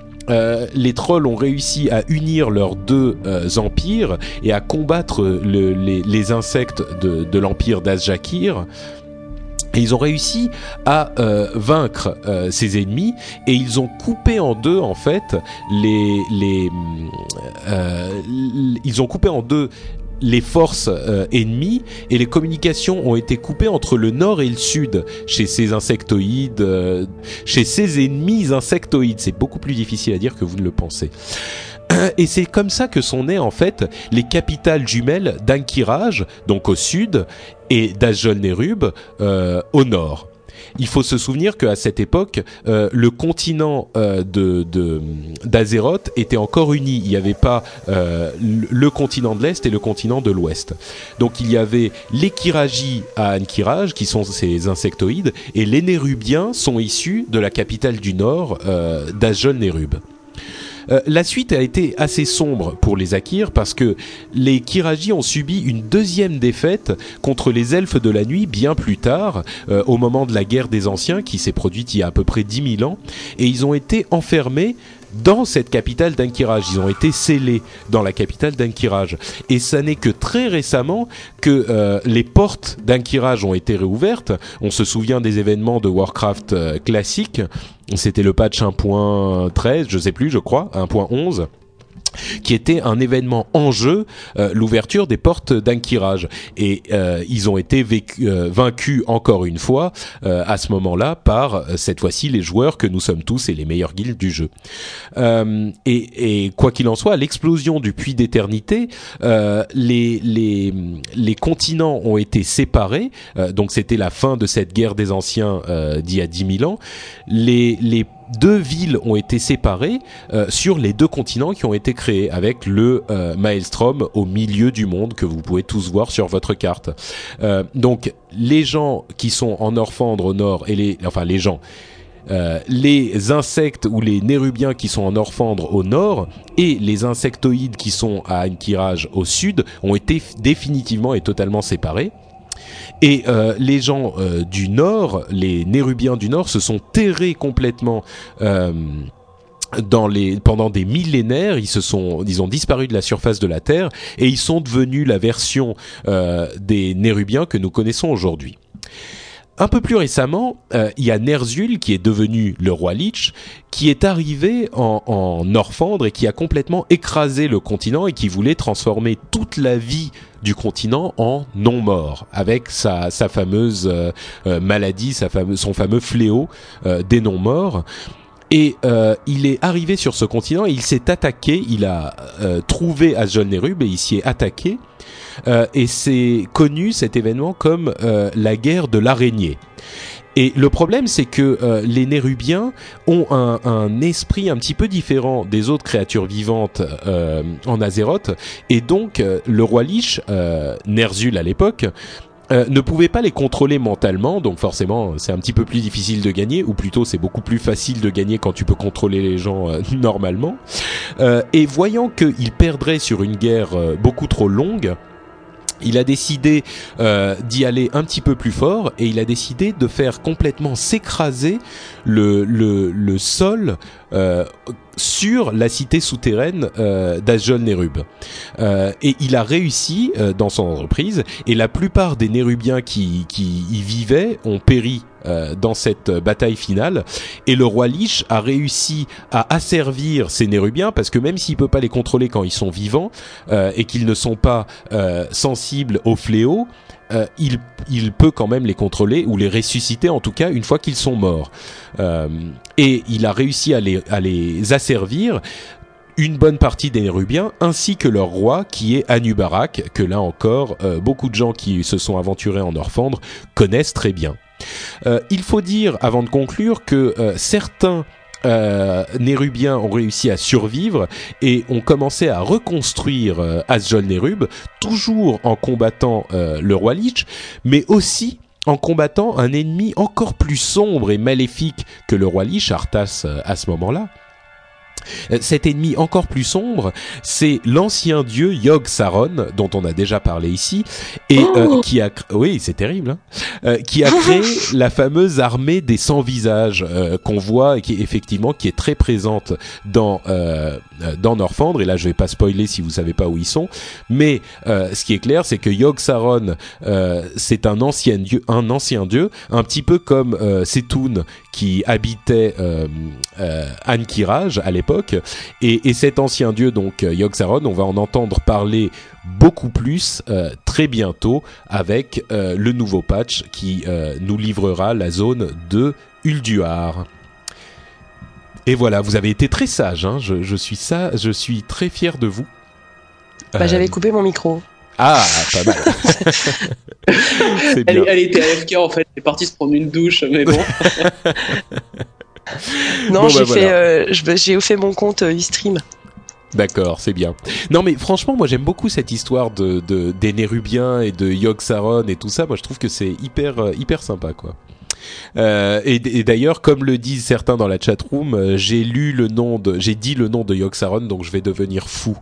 les trolls ont réussi à unir leurs deux empires et à combattre le- les, insectes de, l'empire d'Azjakir. Ils ont réussi à vaincre euh, ces ennemis et ils ont coupé en deux en fait les ils ont coupé en deux les forces euh, ennemies et les communications ont été coupées entre le nord et le sud chez ces insectoïdes, euh, chez ces ennemis insectoïdes. C'est beaucoup plus difficile à dire que vous ne le pensez. Et c'est comme ça que sont nées en fait les capitales jumelles d'Ankiraj, donc au sud, et d'Azjol-Nerub euh, au nord. Il faut se souvenir qu'à cette époque, euh, le continent euh, d'Azeroth était encore uni. Il n'y avait pas euh, le continent de l'Est et le continent de l'Ouest. Donc il y avait les Kiraji à Ankiraj, qui sont ces insectoïdes, et les Nérubiens sont issus de la capitale du Nord, euh, d'Azjol-Nerub. Euh, la suite a été assez sombre pour les Akirs parce que les Kiraji ont subi une deuxième défaite contre les elfes de la nuit bien plus tard, euh, au moment de la guerre des anciens qui s'est produite il y a à peu près 10 000 ans, et ils ont été enfermés dans cette capitale d'Ankiraj. Ils ont été scellés dans la capitale d'Ankiraj. Et ça n'est que très récemment que euh, les portes d'Ankiraj ont été réouvertes. On se souvient des événements de Warcraft euh, classique. C'était le patch 1.13, je sais plus, je crois, 1.11 qui était un événement en jeu, euh, l'ouverture des portes d'Ankiraj. Et euh, ils ont été euh, vaincus encore une fois à ce moment-là par cette fois-ci les joueurs que nous sommes tous et les meilleurs guildes du jeu. Et, quoi qu'il en soit, l'explosion du puits d'éternité, les, continents ont été séparés. Donc c'était la fin de cette guerre des anciens d'il y a 10 000 ans. Les deux villes ont été séparées euh, sur les deux continents qui ont été créés avec le euh, Maelstrom au milieu du monde que vous pouvez tous voir sur votre carte. Euh, donc les gens qui sont en Orphandre au nord et les enfin les gens euh, les insectes ou les nérubiens qui sont en Orphandre au nord et les insectoïdes qui sont à Ankiraj au sud ont été définitivement et totalement séparés. Et euh, les gens euh, du nord, les nérubiens du nord, se sont terrés complètement. Euh, pendant des millénaires, ils se sont ils ont disparu de la surface de la Terre et ils sont devenus la version des Nérubiens que nous connaissons aujourd'hui. Un peu plus récemment, euh, il y a Ner'zhul qui est devenu le roi Lich, qui est arrivé en, en Orphandre et qui a complètement écrasé le continent et qui voulait transformer toute la vie du continent en non-mort avec sa, fameuse euh, euh, maladie, son fameux fléau euh, des non-morts. Et euh, il est arrivé sur ce continent il s'est attaqué, il a euh, trouvé Azjol-Nerub et il s'y est attaqué. Euh, et c'est connu cet événement comme la guerre de l'araignée. Et le problème, c'est que les Nérubiens ont un, esprit un petit peu différent des autres créatures vivantes en Azeroth, et donc le roi Lich, Ner'zhul à l'époque, euh, ne pouvait pas les contrôler mentalement, donc forcément c'est un petit peu plus difficile de gagner, ou plutôt c'est beaucoup plus facile de gagner quand tu peux contrôler les gens euh, normalement. Euh, et voyant qu'il perdrait sur une guerre euh, beaucoup trop longue, il a décidé euh, d'y aller un petit peu plus fort et il a décidé de faire complètement s'écraser le, sol euh, sur la cité souterraine euh, d'Azjol-Nerub. Euh, et il a réussi euh, dans son entreprise et la plupart des Nérubiens qui y vivaient ont péri euh, dans cette bataille finale et le roi Lich a réussi à asservir ces Nérubiens parce que même s'il peut pas les contrôler quand ils sont vivants euh, et qu'ils ne sont pas euh, sensibles au fléau, euh, il, il peut quand même les contrôler ou les ressusciter en tout cas une fois qu'ils sont morts. Euh, et il a réussi à les, à les asservir une bonne partie des Nérubiens ainsi que leur roi qui est Anubarak que là encore euh, beaucoup de gens qui se sont aventurés en Orphandre connaissent très bien. Euh, il faut dire avant de conclure que euh, certains euh, Nérubiens ont réussi à survivre et ont commencé à reconstruire euh, Azjol-Nerub, toujours en combattant le roi Lich, mais aussi en combattant un ennemi encore plus sombre et maléfique que le roi Lich, Arthas, à ce moment-là. Euh, Cet ennemi encore plus sombre, c'est l'ancien dieu Yogg Saron, dont on a déjà parlé ici, et euh, Oh qui a, oui, c'est terrible, hein, euh, qui a créé la fameuse armée des sans visages euh, qu'on voit et qui effectivement qui est très présente dans dans Northrend. Et là, je vais pas spoiler si vous savez pas où ils sont, mais ce qui est clair, c'est que Yogg Saron, c'est un ancien dieu, un ancien dieu, un petit peu comme Setun qui habitait Ankiraj à l'époque. Et, et cet ancien dieu, donc euh, Yogg-Saron, on va en entendre parler beaucoup plus euh, très bientôt avec euh, le nouveau patch qui euh, nous livrera la zone de Ulduar. Et voilà, vous avez été très sage. Hein, je, je suis ça, je suis très fier de vous. Bah, J'avais coupé mon micro. Ah, pas mal. Elle, elle était AFK en fait, elle est partie se prendre une douche, mais bon. Non, Bon, j'ai bah, fait, voilà. euh, j'ai fait mon compte euh, Ustream. D'accord, c'est bien. Non mais franchement, moi j'aime beaucoup cette histoire de, de des Nérubiens et de Yogg Saron et tout ça. Moi je trouve que c'est hyper euh, hyper sympa quoi. Euh, et et d'ailleurs, comme le disent certains dans la chatroom, euh, j'ai lu le nom de, j'ai dit le nom de Yogg Saron, donc je vais devenir fou.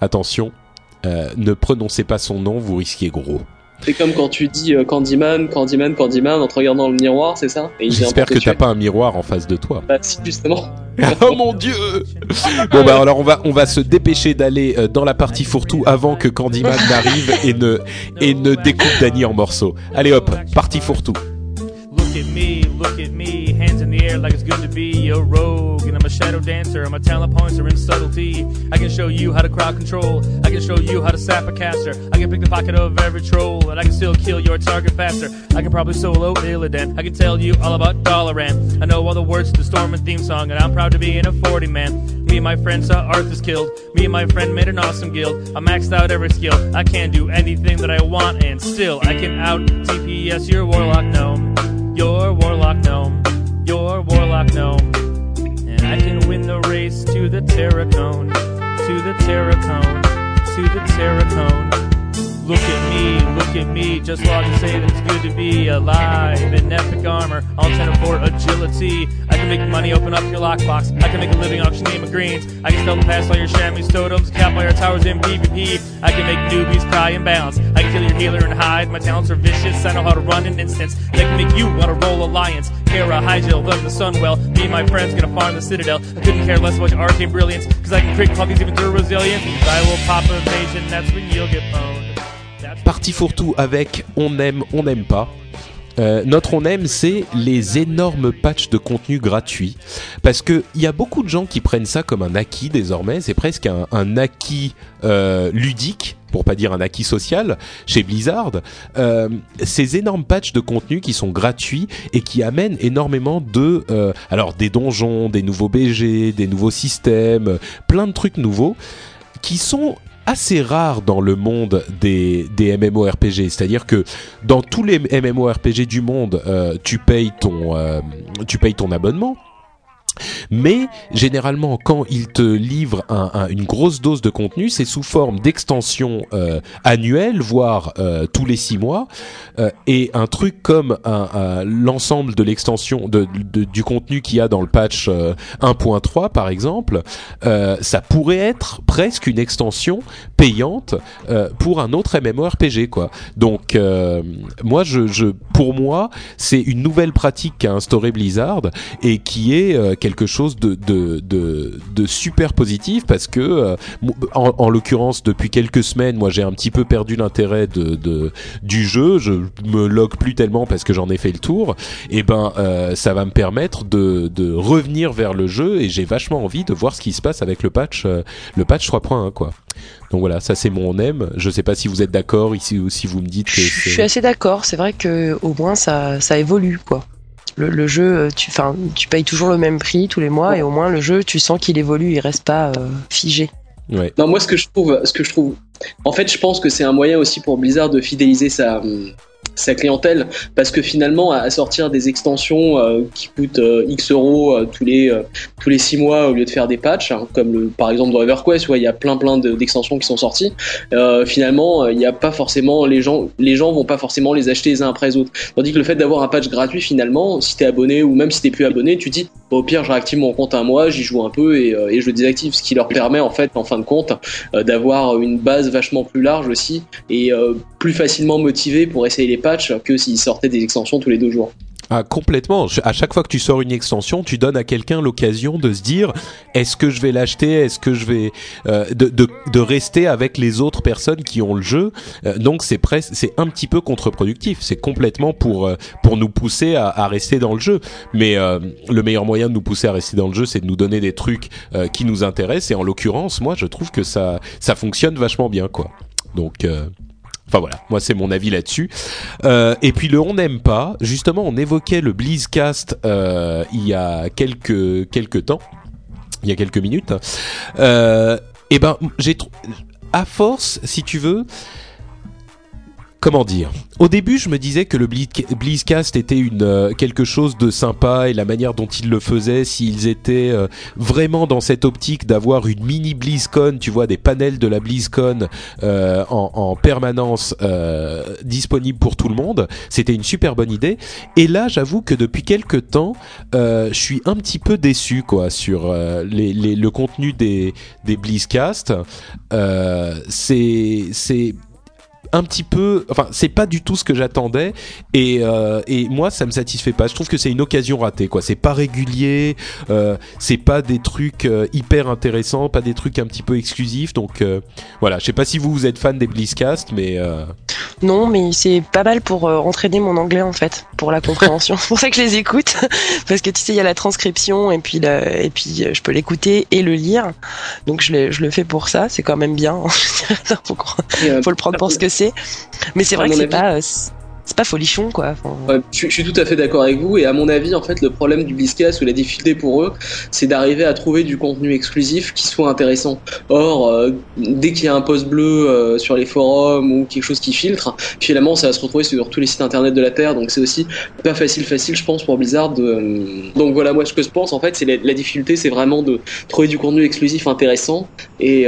Attention, euh, ne prononcez pas son nom, vous risquez gros. C'est comme quand tu dis euh, Candyman, Candyman, Candyman en te regardant dans le miroir, c'est ça? J'espère que t'as pas un miroir en face de toi. Bah, si, justement. oh mon dieu Bon bah alors on va on va se dépêcher d'aller euh, dans la partie fourre-tout avant que Candyman n'arrive et ne et ne découpe Danny en morceaux. Allez hop, partie fourre-tout. Look at me, look at me, hands in the air like it's good to be a rogue. And I'm a shadow dancer, and my talent points are in subtlety. I can show you how to crowd control, I can show you how to sap a caster. I can pick the pocket of every troll, and I can still kill your target faster. I can probably solo Illidan, I can tell you all about Dalaran. I know all the words to the Storm and theme song, and I'm proud to be in a 40 man. Me and my friend saw uh, Arthas killed. Me and my friend made an awesome guild. I maxed out every skill. I can do anything that I want, and still I can out TPS your warlock gnome. Your warlock gnome. Your warlock gnome. And I can win the race to the Terracone. To the Terracone. To the Terracone. Look at me, look at me, just log to say that it's good to be alive in epic armor, all teleport agility. I can make money open up your lockbox. I can make a living auction game of greens. I can stealth past all your Shamus totems, cap all your towers in PvP. I can make newbies cry and bounce. I can kill your healer and hide. My talents are vicious. I know how to run an instance. That can make you want to roll alliance. Hera, Hygiel, them the Sunwell. Me and my friends gonna farm the Citadel. I couldn't care less about your arcane brilliance, cause I can create puppies even through resilience. I will pop evasion, that's when you'll get boned. Partie fourre-tout avec on aime, on n'aime pas. Euh, notre on aime, c'est les énormes patchs de contenu gratuits. Parce que il y a beaucoup de gens qui prennent ça comme un acquis désormais. C'est presque un, acquis euh, ludique, pour pas dire un acquis social, chez Blizzard. Euh, ces énormes patchs de contenu qui sont gratuits et qui amènent énormément de, alors des donjons, des nouveaux BG, des nouveaux systèmes, plein de trucs nouveaux qui sont assez rares dans le monde des, des MMORPG. C'est-à-dire que dans tous les MMORPG du monde, euh, tu payes ton euh, tu payes ton abonnement. Mais généralement, quand ils te livrent un- un- une grosse dose de contenu, c'est sous forme d'extension euh, annuelle, voire euh, tous les six mois. Euh, et un truc comme l'ensemble de l'extension de, de- du contenu qu'il y a dans le patch euh, 1.3, par exemple, euh, ça pourrait être presque une extension payante euh, pour un autre MMORPG, quoi. Donc, euh, moi, je, je, pour moi, c'est une nouvelle pratique qu'a instauré Blizzard et qui est euh, quelque chose de, de, de, de super positif parce que, euh, en, en l'occurrence, depuis quelques semaines, moi, j'ai un petit peu perdu l'intérêt de, de, du jeu. Je me log plus tellement parce que j'en ai fait le tour. Et ben, euh, ça va me permettre de, de revenir vers le jeu et j'ai vachement envie de voir ce qui se passe avec le patch, euh, le patch 3.1, quoi. Donc voilà, ça c'est mon aime. Je sais pas si vous êtes d'accord ici ou si vous me dites que Je suis assez d'accord. C'est vrai que au moins ça, ça évolue quoi. Le, le jeu, euh, tu, enfin, tu payes toujours le même prix tous les mois et au moins le jeu, tu sens qu'il évolue, il reste pas euh, figé. Ouais. Non, moi, ce que je trouve, ce que je trouve, en fait, je pense que c'est un moyen aussi pour Blizzard de fidéliser sa, sa clientèle parce que finalement à sortir des extensions euh, qui coûtent euh, X euros euh, tous les tous les six mois au lieu de faire des patchs hein, comme le, par exemple dans EverQuest où il y a plein plein de- d'extensions qui sont sorties finalement il n'y a pas forcément les gens les gens vont pas forcément les acheter les uns après les autres. Tandis que le fait d'avoir un patch gratuit finalement si t'es abonné ou même si t'es plus abonné tu dis au pire je réactive mon compte un mois j'y joue un peu et, et je désactive ce qui leur permet en fait en fin de compte d'avoir une base vachement plus large aussi et plus facilement motivé pour essayer les patchs que s'ils sortaient des extensions tous les deux jours. Ah, complètement. À chaque fois que tu sors une extension, tu donnes à quelqu'un l'occasion de se dire est-ce que je vais l'acheter? Est-ce que je vais euh, de, rester avec les autres personnes qui ont le jeu? Euh, Donc c'est presque c'est un petit peu contre-productif. C'est complètement pour euh, pour nous pousser à, à rester dans le jeu. Mais le meilleur moyen de nous pousser à rester dans le jeu, c'est de nous donner des trucs qui nous intéressent. Et en l'occurrence, moi, je trouve que ça ça fonctionne vachement bien, quoi. Donc Enfin voilà, moi c'est mon avis là-dessus. Euh, et puis le on n'aime pas, justement on évoquait le Blizzcast euh, il y a quelques quelques temps, il y a quelques minutes. Euh, et ben j'ai à force, si tu veux, comment dire? Au début, je me disais que le Blizz- Blizzcast était une euh, quelque chose de sympa et la manière dont ils le faisaient, s'ils étaient euh, vraiment dans cette optique d'avoir une mini BlizzCon, tu vois, des panels de la BlizzCon euh, en, en permanence disponibles pour tout le monde, c'était une super bonne idée. Et là, j'avoue que depuis quelques temps, je suis un petit peu déçu quoi sur le contenu des des Blizzcast. C'est c'est un petit peu, enfin, c'est pas du tout ce que j'attendais et, euh, et moi ça me satisfait pas. Je trouve que c'est une occasion ratée, quoi. C'est pas régulier, euh, c'est pas des trucs euh, hyper intéressants, pas des trucs un petit peu exclusifs. Donc euh, voilà, je sais pas si vous vous êtes fan des Blizzcast, mais euh, Non, mais c'est pas mal pour euh, entraîner mon anglais en fait, pour la compréhension. c'est pour ça que je les écoute, parce que tu sais, il y a la transcription et puis la- et puis je peux l'écouter et le lire. Donc je, le- je le fais pour ça. C'est quand même bien. faut le prendre pour ce que c'est. Mais c'est vrai que c'est pas euh, c'est pas folichon quoi. Je, suis tout à fait d'accord avec vous et à mon avis en fait le problème du Blizzcast ou la difficulté pour eux c'est d'arriver à trouver du contenu exclusif qui soit intéressant. Or euh, dès qu'il y a un post bleu euh, sur les forums ou quelque chose qui filtre, finalement ça va se retrouver sur tous les sites internet de la terre donc c'est aussi pas facile facile je pense pour Blizzard de... euh, donc voilà moi ce que je pense en fait c'est la, difficulté c'est vraiment de trouver du contenu exclusif intéressant et,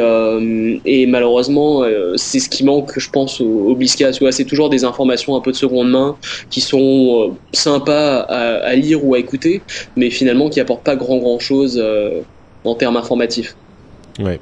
malheureusement c'est ce qui manque je pense au, au Blizzcast Ouais, c'est toujours des informations un peu de seconde main qui sont euh, sympas à, à lire ou à écouter, mais finalement qui apportent pas grand grand chose euh, en termes informatifs. ouais.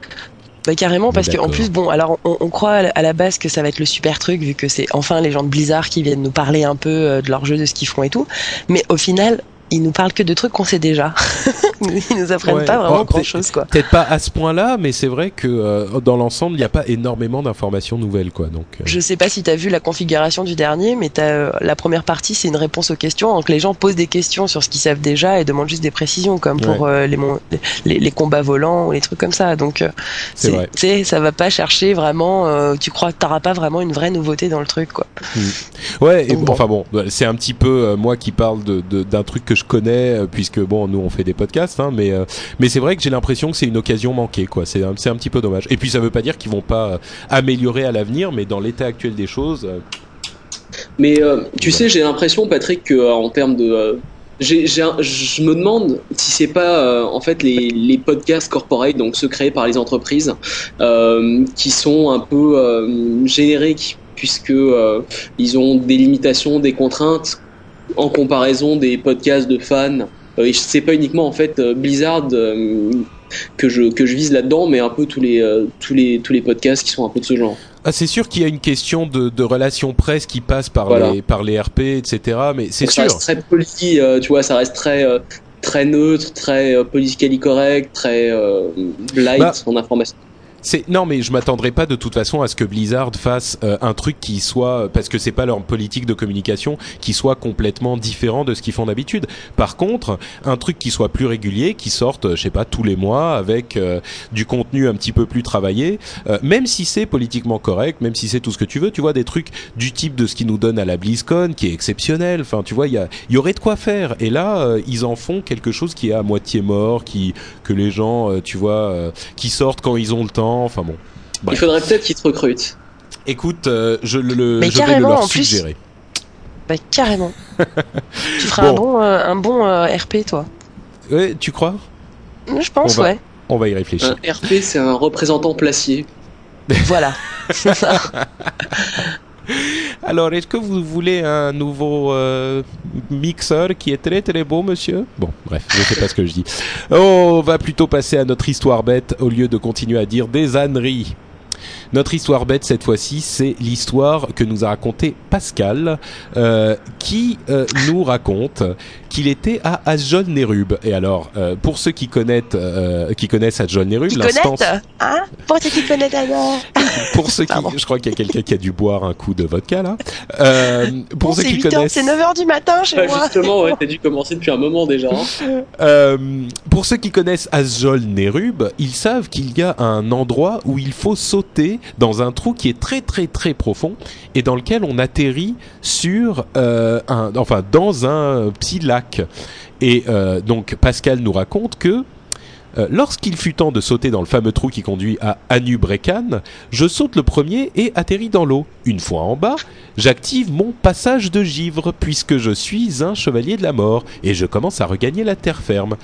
Bah carrément parce que en D'accord. plus bon alors on, on croit à la- à la base que ça va être le super truc vu que c'est enfin les gens de Blizzard qui viennent nous parler un peu euh, de leur jeu de ce qu'ils font et tout mais au final ils nous parlent que de trucs qu'on sait déjà ils nous apprennent Ouais. pas vraiment grand chose quoi Peut-être pas à ce point-là, mais c'est vrai que euh, dans l'ensemble, il n'y a pas énormément d'informations nouvelles, quoi. Donc, euh, je sais pas si t'as vu la configuration du dernier mais t'as euh, la première partie c'est une réponse aux questions donc les gens posent des questions sur ce qu'ils savent déjà et demandent juste des précisions comme pour les, mon- les les combats volants ou les trucs comme ça donc c'est tu ça va pas chercher vraiment tu crois que t'auras pas vraiment une vraie nouveauté dans le truc quoi Ouais, et Donc bon. enfin bon, c'est un petit peu moi qui parle de- de- d'un truc que je connais, puisque bon, nous on fait des podcasts, mais euh, mais c'est vrai que j'ai l'impression que c'est une occasion manquée, quoi. C'est un, petit peu dommage. Et puis ça veut pas dire qu'ils vont pas euh, améliorer à l'avenir, mais dans l'état actuel des choses, euh, Mais euh, tu sais, j'ai l'impression, Patrick, que euh, en termes de euh, je me demande si c'est pas en fait les, les podcasts corporate, donc ceux créés par les entreprises, qui sont un peu génériques puisque ils ont des limitations, des contraintes en comparaison des podcasts de fans. Euh, et c'est pas uniquement en fait euh, Blizzard euh, que je que je vise là-dedans, mais un peu tous les euh, tous les tous les podcasts qui sont un peu de ce genre. ah, c'est sûr qu'il y a une question de, de relation presse qui passe par Voilà. les par les RP, etc. Mais c'est Donc, ça sûr. reste très poli, euh, tu vois, ça reste très euh, très neutre, très politically correct, très light Bah, en information. Non mais je m'attendrais pas de toute façon à ce que Blizzard fasse euh, un truc qui soit parce que c'est pas leur politique de communication qui soit complètement différent de ce qu'ils font d'habitude. Par contre, un truc qui soit plus régulier, qui sorte je sais pas tous les mois avec euh, du contenu un petit peu plus travaillé, euh, même si c'est politiquement correct, même si c'est tout ce que tu veux, tu vois des trucs du type de ce qu'ils nous donnent à la BlizzCon qui est exceptionnel. Enfin, tu vois, il y y aurait de quoi faire et là ils en font quelque chose qui est à moitié mort, qui que les gens tu vois qui sortent quand ils ont le temps. Enfin bon. Il faudrait peut-être qu'ils te recrutent. Écoute, euh, je le, Mais je vais le carrément, leur en plus- suggérer. Bah carrément. tu feras un Bon. bon, euh, un bon euh, RP toi. Ouais, tu crois? Je pense On va- ouais. On va y réfléchir. Un RP, c'est un représentant placier. voilà. C'est ça. Alors, est-ce que vous voulez un nouveau euh, mixeur qui est très très beau, monsieur? Bon, bref, je sais pas ce que je dis. On va plutôt passer à notre histoire bête au lieu de continuer à dire des âneries. Notre histoire bête cette fois-ci, c'est l'histoire que nous a raconté Pascal, euh, qui euh, nous raconte qu'il était à Asjol-Nérub. Et alors, euh, pour ceux qui connaissent, euh, qui connaissent Asjol-Nérub, Qui l'instance, connaissent Hein? Pour ceux qui connaissent alors pour ceux qui, je crois qu'il y a quelqu'un qui a dû boire un coup de vodka là. Euh, pour Bon, ceux qui 8 heures, connaissent, c'est 9h du matin chez Bah, moi. justement, ouais, t'as dû commencer depuis un moment déjà. hein. euh, pour ceux qui connaissent Asjol Nerub, ils savent qu'il y a un endroit où il faut sauter dans un trou qui est très très très profond et dans lequel on atterrit sur euh, un, enfin dans un petit lac. Et euh, donc Pascal nous raconte que euh, Lorsqu'il fut temps de sauter dans le fameux trou qui conduit à Anubrekan, je saute le premier et atterris dans l'eau. Une fois en bas, j'active mon passage de givre puisque je suis un chevalier de la mort et je commence à regagner la terre ferme.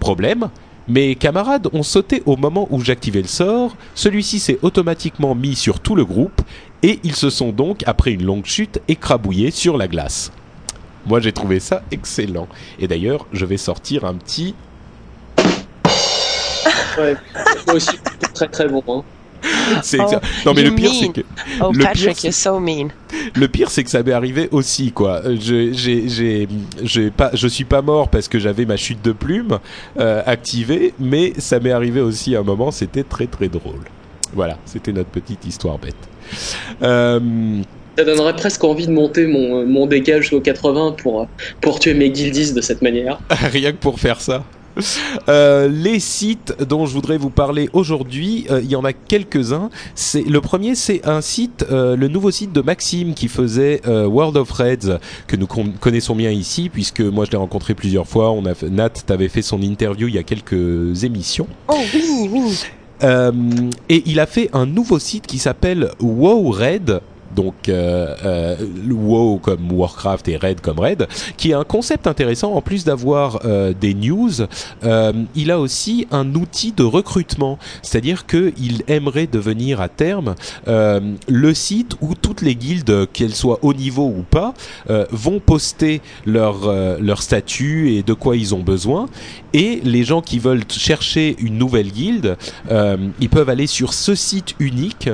Problème mes camarades ont sauté au moment où j'activais le sort, celui-ci s'est automatiquement mis sur tout le groupe et ils se sont donc, après une longue chute, écrabouillés sur la glace. Moi j'ai trouvé ça excellent. Et d'ailleurs, je vais sortir un petit Ouais. Moi aussi, très très bon. Hein. C'est Oh, non mais le pire c'est que Oh Le pire, Patrick, c'est- you're so mean. le pire c'est que ça m'est arrivé aussi quoi. Euh, Je j'ai j'ai j'ai pas je suis pas mort parce que j'avais ma chute de plume euh, activée, mais ça m'est arrivé aussi à un moment. C'était très très drôle. Voilà, c'était notre petite histoire bête. Euh, Ça donnerait presque envie de monter mon, mon dégât jusqu'au 80 pour, pour tuer mes guildies de cette manière. Rien que pour faire ça. Euh, les sites dont je voudrais vous parler aujourd'hui, euh, il y en a quelques-uns. C'est le premier, c'est un site, euh, le nouveau site de Maxime qui faisait World of Reds que nous con- connaissons bien ici, puisque moi je l'ai rencontré plusieurs fois. On a fait, Nat, t'avais fait son interview il y a quelques émissions. Oh oui, oui. Et il a fait un nouveau site qui s'appelle WoW Red. Donc euh, euh, WoW comme Warcraft et Red comme Red, qui est un concept intéressant. En plus d'avoir euh, des news, euh, il a aussi un outil de recrutement. C'est-à-dire qu'il aimerait devenir à terme le site où toutes les guildes, qu'elles soient haut niveau ou pas, vont poster leur leur statut et de quoi ils ont besoin. Et les gens qui veulent chercher une nouvelle guilde, ils peuvent aller sur ce site unique,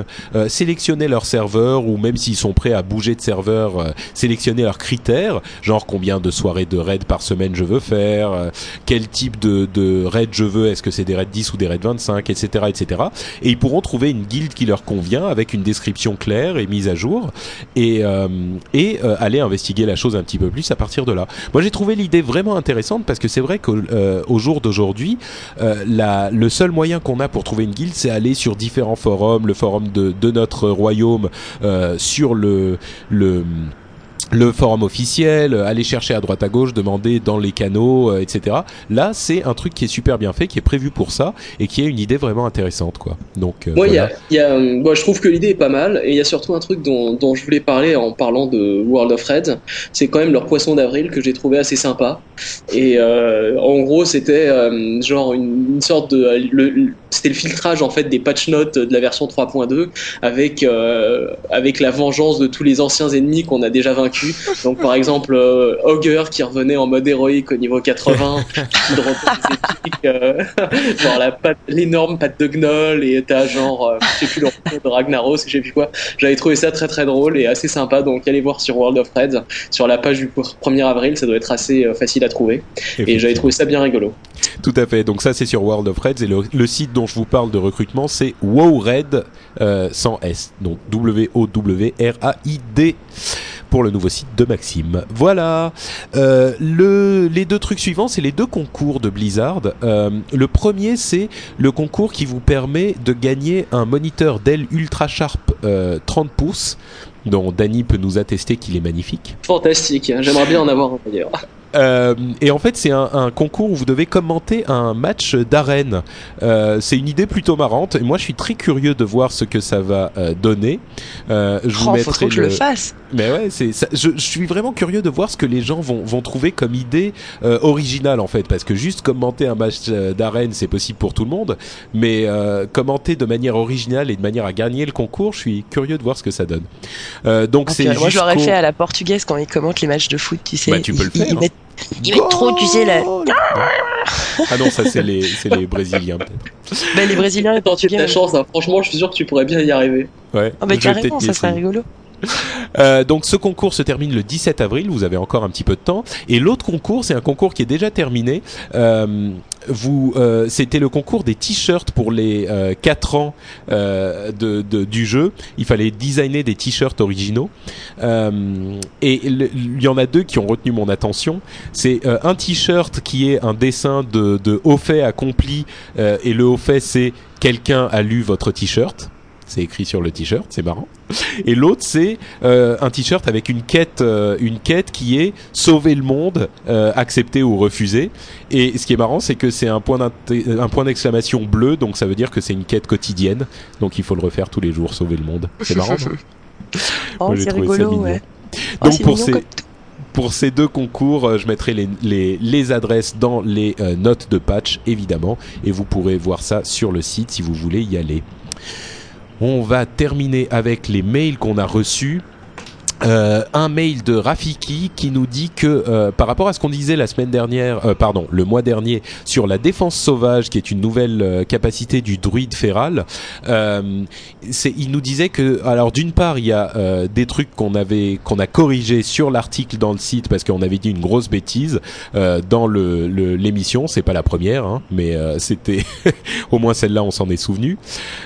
sélectionner leur serveur ou même s'ils sont prêts à bouger de serveur, euh, sélectionner leurs critères, genre combien de soirées de raid par semaine je veux faire, euh, quel type de, de raid je veux, est-ce que c'est des raids 10 ou des raids 25, etc., etc. Et ils pourront trouver une guilde qui leur convient avec une description claire et mise à jour et, euh, et aller investiguer la chose un petit peu plus à partir de là. Moi, j'ai trouvé l'idée vraiment intéressante parce que c'est vrai qu'au au jour d'aujourd'hui, le seul moyen qu'on a pour trouver une guilde, c'est aller sur différents forums, le forum de, de notre royaume, sur le le le forum officiel, euh, aller chercher à droite à gauche, demander dans les canaux, euh, etc. Là, c'est un truc qui est super bien fait, qui est prévu pour ça et qui a une idée vraiment intéressante, quoi. Donc, euh, y a, y a, euh, moi, je trouve que l'idée est pas mal, et il y a surtout un truc dont, dont je voulais parler en parlant de World of Red, c'est quand même leur poisson d'avril que j'ai trouvé assez sympa. Et euh, en gros, c'était euh, genre une, une sorte de, le- le- c'était le filtrage en fait des patch notes de la version 3.2 avec euh, avec la vengeance de tous les anciens ennemis qu'on a déjà vaincus. Donc par exemple, euh, Augur qui revenait en mode héroïque au niveau 80, qui de retour épiques, euh, genre la l'énorme patte de Gnoll et t'as genre, euh, je sais plus le retour de Ragnaros, je sais plus quoi. J'avais trouvé ça très très drôle et assez sympa. Donc allez voir sur World of Reds, sur la page du 1er avril, ça doit être assez euh, facile à trouver. Et j'avais trouvé ça bien rigolo. Tout à fait. Donc ça, c'est sur World of Reds et le, le site dont je vous parle de recrutement, c'est WoWred euh, sans S. Donc W-O-W-R-A-I-D pour le nouveau site de Maxime. Voilà. Euh, le, les deux trucs suivants, c'est les deux concours de Blizzard. Euh, le premier, c'est le concours qui vous permet de gagner un moniteur Dell Ultra Sharp euh, 30 pouces dont Danny peut nous attester qu'il est magnifique. Fantastique. J'aimerais bien en avoir un d'ailleurs. Euh, et en fait, c'est un, un concours où vous devez commenter un match d'arène. Euh, c'est une idée plutôt marrante. Et moi, je suis très curieux de voir ce que ça va euh, donner. Euh, je vous Oh, faut trop que je le- le fasse. Mais ouais, c'est ça, je, je suis vraiment curieux de voir ce que les gens vont, vont trouver comme idée euh, originale en fait, parce que juste commenter un match d'arène c'est possible pour tout le monde, mais euh, commenter de manière originale et de manière à gagner le concours, je suis curieux de voir ce que ça donne. Euh, donc Donc, c'est moi, je l'aurais jusqu'au- fait à la portugaise quand ils commentent les matchs de foot, tu sais. Bah, tu peux le ils- faire. Ils mettent, ils mettent trop, tu sais, la... Goal Ah non, ça c'est les, c'est les Brésiliens peut-être. bah, les Brésiliens, Attends, tu as ta chance, hein. franchement, je suis sûr que tu pourrais bien y arriver. Ouais. Ah bah vais carrément, ça serait rigolo. Euh, donc ce concours se termine le 17 avril, vous avez encore un petit peu de temps. Et l'autre concours, c'est un concours qui est déjà terminé. Euh, vous, euh, c'était le concours des t-shirts pour les euh, 4 ans euh, de, de- du jeu. Il fallait designer des t-shirts originaux. Euh, et il y en a deux qui ont retenu mon attention. C'est euh, un t-shirt qui est un dessin de, de haut fait accompli. euh, et le haut fait, c'est quelqu'un a lu votre t-shirt. C'est écrit sur le t-shirt, c'est marrant. Et l'autre, c'est euh, un t-shirt avec une quête, euh, une quête qui est sauver le monde, euh, accepter ou refuser. Et ce qui est marrant, c'est que c'est un point un point d'exclamation bleu, donc ça veut dire que c'est une quête quotidienne. Donc il faut le refaire tous les jours, sauver le monde. C'est marrant. Oh, Moi, j'ai trouvé ça rigolo, mignon. ouais. Oh, Donc c'est pour ces pour ces deux concours, euh, je mettrai les, les, les adresses dans les euh, notes de patch, évidemment, et vous pourrez voir ça sur le site si vous voulez y aller. On va terminer avec les mails qu'on a reçus. Euh, un mail de Rafiki qui nous dit que euh, par rapport à ce qu'on disait la semaine dernière, euh, pardon, le mois dernier sur la défense sauvage, qui est une nouvelle euh, capacité du druide féral, euh, il nous disait que, alors d'une part, il y a euh, des trucs qu'on avait, qu'on a corrigés sur l'article dans le site parce qu'on avait dit une grosse bêtise dans le, l'émission. C'est pas la première, hein, mais c'était au moins celle-là, on s'en est souvenu.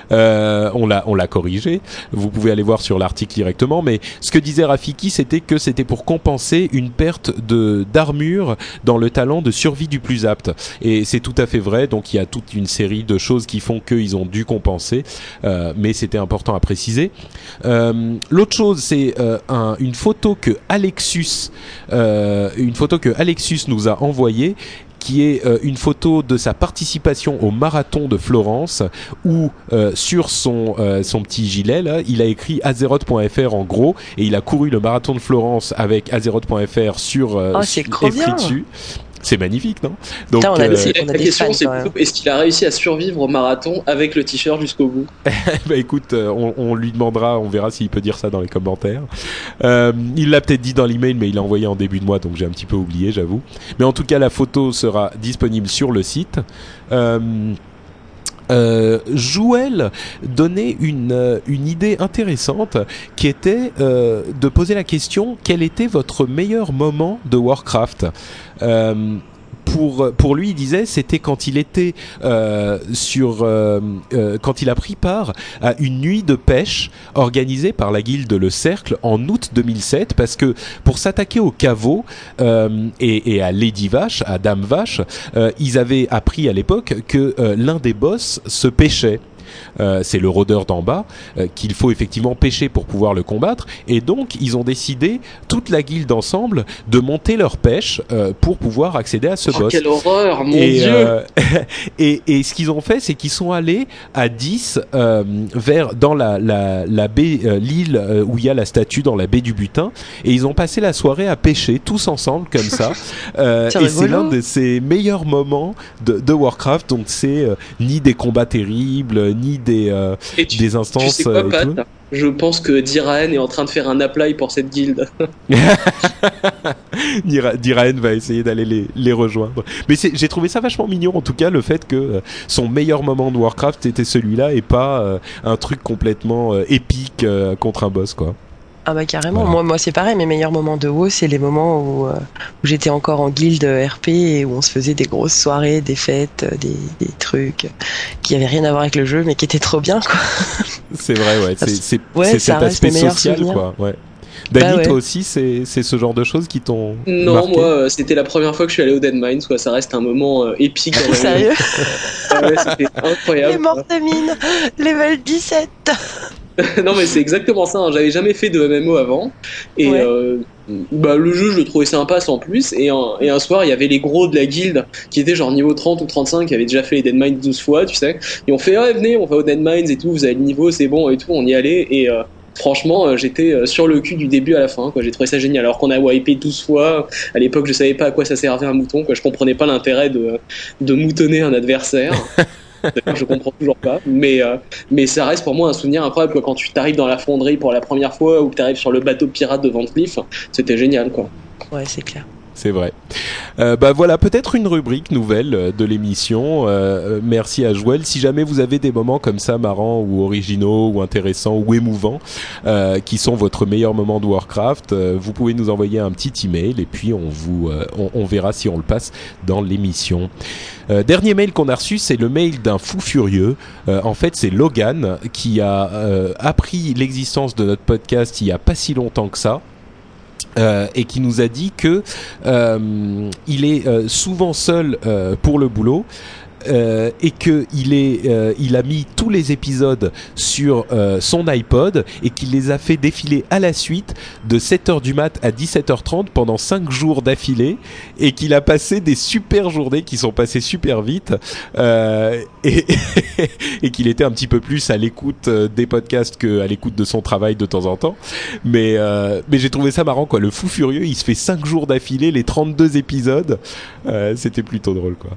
On l'a, on l'a corrigé. Vous pouvez aller voir sur l'article directement. Mais ce que disait Rafiki, c'était que c'était pour compenser une perte de d'armure dans le talent de survie du plus apte. Et c'est tout à fait vrai. Donc il y a toute une série de choses qui font qu'ils ont dû compenser. Euh, mais c'était important à préciser. Euh, L'autre chose, c'est euh, un- une photo que Alexus, une photo que Alexus nous a envoyée qui est euh, une photo de sa participation au marathon de Florence où euh, sur son euh, son petit gilet là, il a écrit azeroth.fr en gros et il a couru le marathon de Florence avec azeroth.fr sur euh, Oh, trop écrit dessus. C'est magnifique, non? Donc Putain, on a euh, des- C'est- on a la des question, c'est est-ce qu'il a réussi à survivre au marathon avec le t-shirt jusqu'au bout? Bah écoute, euh, on, on lui demandera, on verra s'il peut dire ça dans les commentaires. Euh, il l'a peut-être dit dans l'email, mais il l'a envoyé en début de mois, donc j'ai un petit peu oublié, j'avoue. Mais en tout cas, la photo sera disponible sur le site. Euh, euh, donnait une, euh, une idée intéressante qui était euh, de poser la question quel était votre meilleur moment de Warcraft? Euh, pour, pour lui, il disait, c'était quand il était euh, sur, euh, euh, quand il a pris part à une nuit de pêche organisée par la guilde Le Cercle en août 2007, parce que pour s'attaquer au caveau euh, et, et à Lady Vache, à Dame Vache, euh, ils avaient appris à l'époque que euh, l'un des boss se pêchait. Euh, c'est le rôdeur d'en bas euh, qu'il faut effectivement pêcher pour pouvoir le combattre. Et donc ils ont décidé toute la guilde ensemble de monter leur pêche euh, pour pouvoir accéder à ce Oh, boss. Quelle horreur, mon et, dieu. et, et ce qu'ils ont fait, c'est qu'ils sont allés à 10 euh, vers dans la, la, la baie, l'île où il y a la statue dans la baie du butin, et ils ont passé la soirée à pêcher tous ensemble comme ça. Et c'est l'un de ces meilleurs moments de, de Warcraft. Donc c'est ni des combats terribles, ni des euh, Et tu, des tu instances sais quoi, et Pat tout. Je pense que Diraen est en train de faire un apply pour cette guilde. Dira- Diraen va essayer d'aller les, les rejoindre. Mais j'ai trouvé ça vachement mignon, en tout cas, le fait que euh, son meilleur moment de Warcraft était celui-là et pas euh, un truc complètement euh, épique contre un boss, quoi. Ah bah carrément, Voilà. moi, moi c'est pareil, mes meilleurs moments de WoW, c'est les moments où, euh, où j'étais encore en guilde RP et où on se faisait des grosses soirées, des fêtes, euh, des, des trucs qui avaient rien à voir avec le jeu mais qui étaient trop bien quoi. C'est vrai, ouais. C'est Ouais, cet aspect social, quoi. Ouais. Dany, Bah ouais. toi aussi, c'est c'est ce genre de choses qui t'ont Non, marqué moi, euh, c'était la première fois que je suis allé au Dead Mines, quoi. Ça reste un moment euh, épique dans ma vie. Sérieux Ah ouais, c'était Les incroyable. mortes de mine, level 17 non, mais c'est exactement ça. hein. J'avais jamais fait de MMO avant. Et Ouais. euh, bah, le jeu, je le trouvais sympa sans plus. Et un, et un soir, il y avait les gros de la guilde qui étaient genre niveau 30 ou 35, qui avaient déjà fait les Dead Mines 12 fois, tu sais. Et on fait, ah, venez, on va au Dead Mines et tout, vous avez le niveau, c'est bon et tout, on y allait. Et, euh, franchement, euh, j'étais euh, sur le cul du début à la fin. Quoi. J'ai trouvé ça génial. Alors qu'on a wipé 12 fois. À l'époque, je savais pas à quoi ça servait un mouton. Quoi. Je comprenais pas l'intérêt de, de moutonner un adversaire. D'ailleurs, je comprends toujours pas, mais euh, mais ça reste pour moi un souvenir incroyable quoi. Quand tu t'arrives dans la fonderie pour la première fois ou que tu arrives sur le bateau pirate de Van Cleef, c'était génial quoi. Ouais, c'est clair. C'est vrai. Euh, bah voilà, peut-être une rubrique nouvelle euh, de l'émission. Euh, merci à Joël. Si jamais vous avez des moments comme ça marrants ou originaux ou intéressants ou émouvants, qui sont votre meilleur moment de Warcraft, vous pouvez nous envoyer un petit email et puis on vous, on, verra si on le passe dans l'émission. Dernier mail qu'on a reçu, c'est le mail d'un fou furieux. En fait, c'est Logan qui a appris l'existence de notre podcast il y a pas si longtemps que ça. Euh, et qui nous a dit que euh, il est euh, souvent seul pour le boulot. Euh, et que il est, euh, il a mis tous les épisodes sur euh, son iPod et qu'il les a fait défiler à la suite de 7h du mat à 17h30 pendant 5 jours d'affilée et qu'il a passé des super journées qui sont passées super vite et, qu'il était un petit peu plus à l'écoute des podcasts qu'à l'écoute de son travail de temps en temps. Mais, mais j'ai trouvé ça marrant quoi. Le fou furieux, il se fait 5 jours d'affilée, les 32 épisodes. C'était plutôt drôle quoi.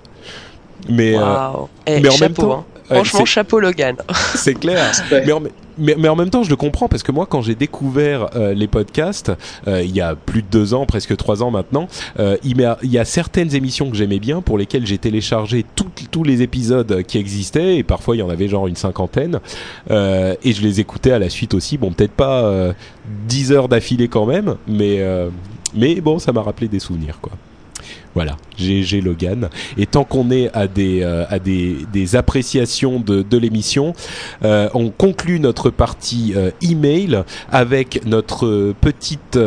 Mais, euh, Waouh. Eh, mais en même temps, hein. Franchement, chapeau Logan. c'est clair. Mais, en, mais, mais en même temps, je le comprends parce que moi, quand j'ai découvert euh, les podcasts, euh, il y a plus de deux ans, presque trois ans maintenant, euh, il, y a certaines émissions que j'aimais bien pour lesquelles j'ai téléchargé toutes- tous les épisodes qui existaient et parfois il y en avait genre une cinquantaine euh, et je les écoutais à la suite aussi. Bon, peut-être pas euh, 10 heures d'affilée quand même, mais euh, mais bon, ça m'a rappelé des souvenirs quoi. Voilà, GG Logan. Et tant qu'on est à des, euh, à des, des appréciations de, de l'émission, euh, on conclut notre partie euh, email avec notre euh, petite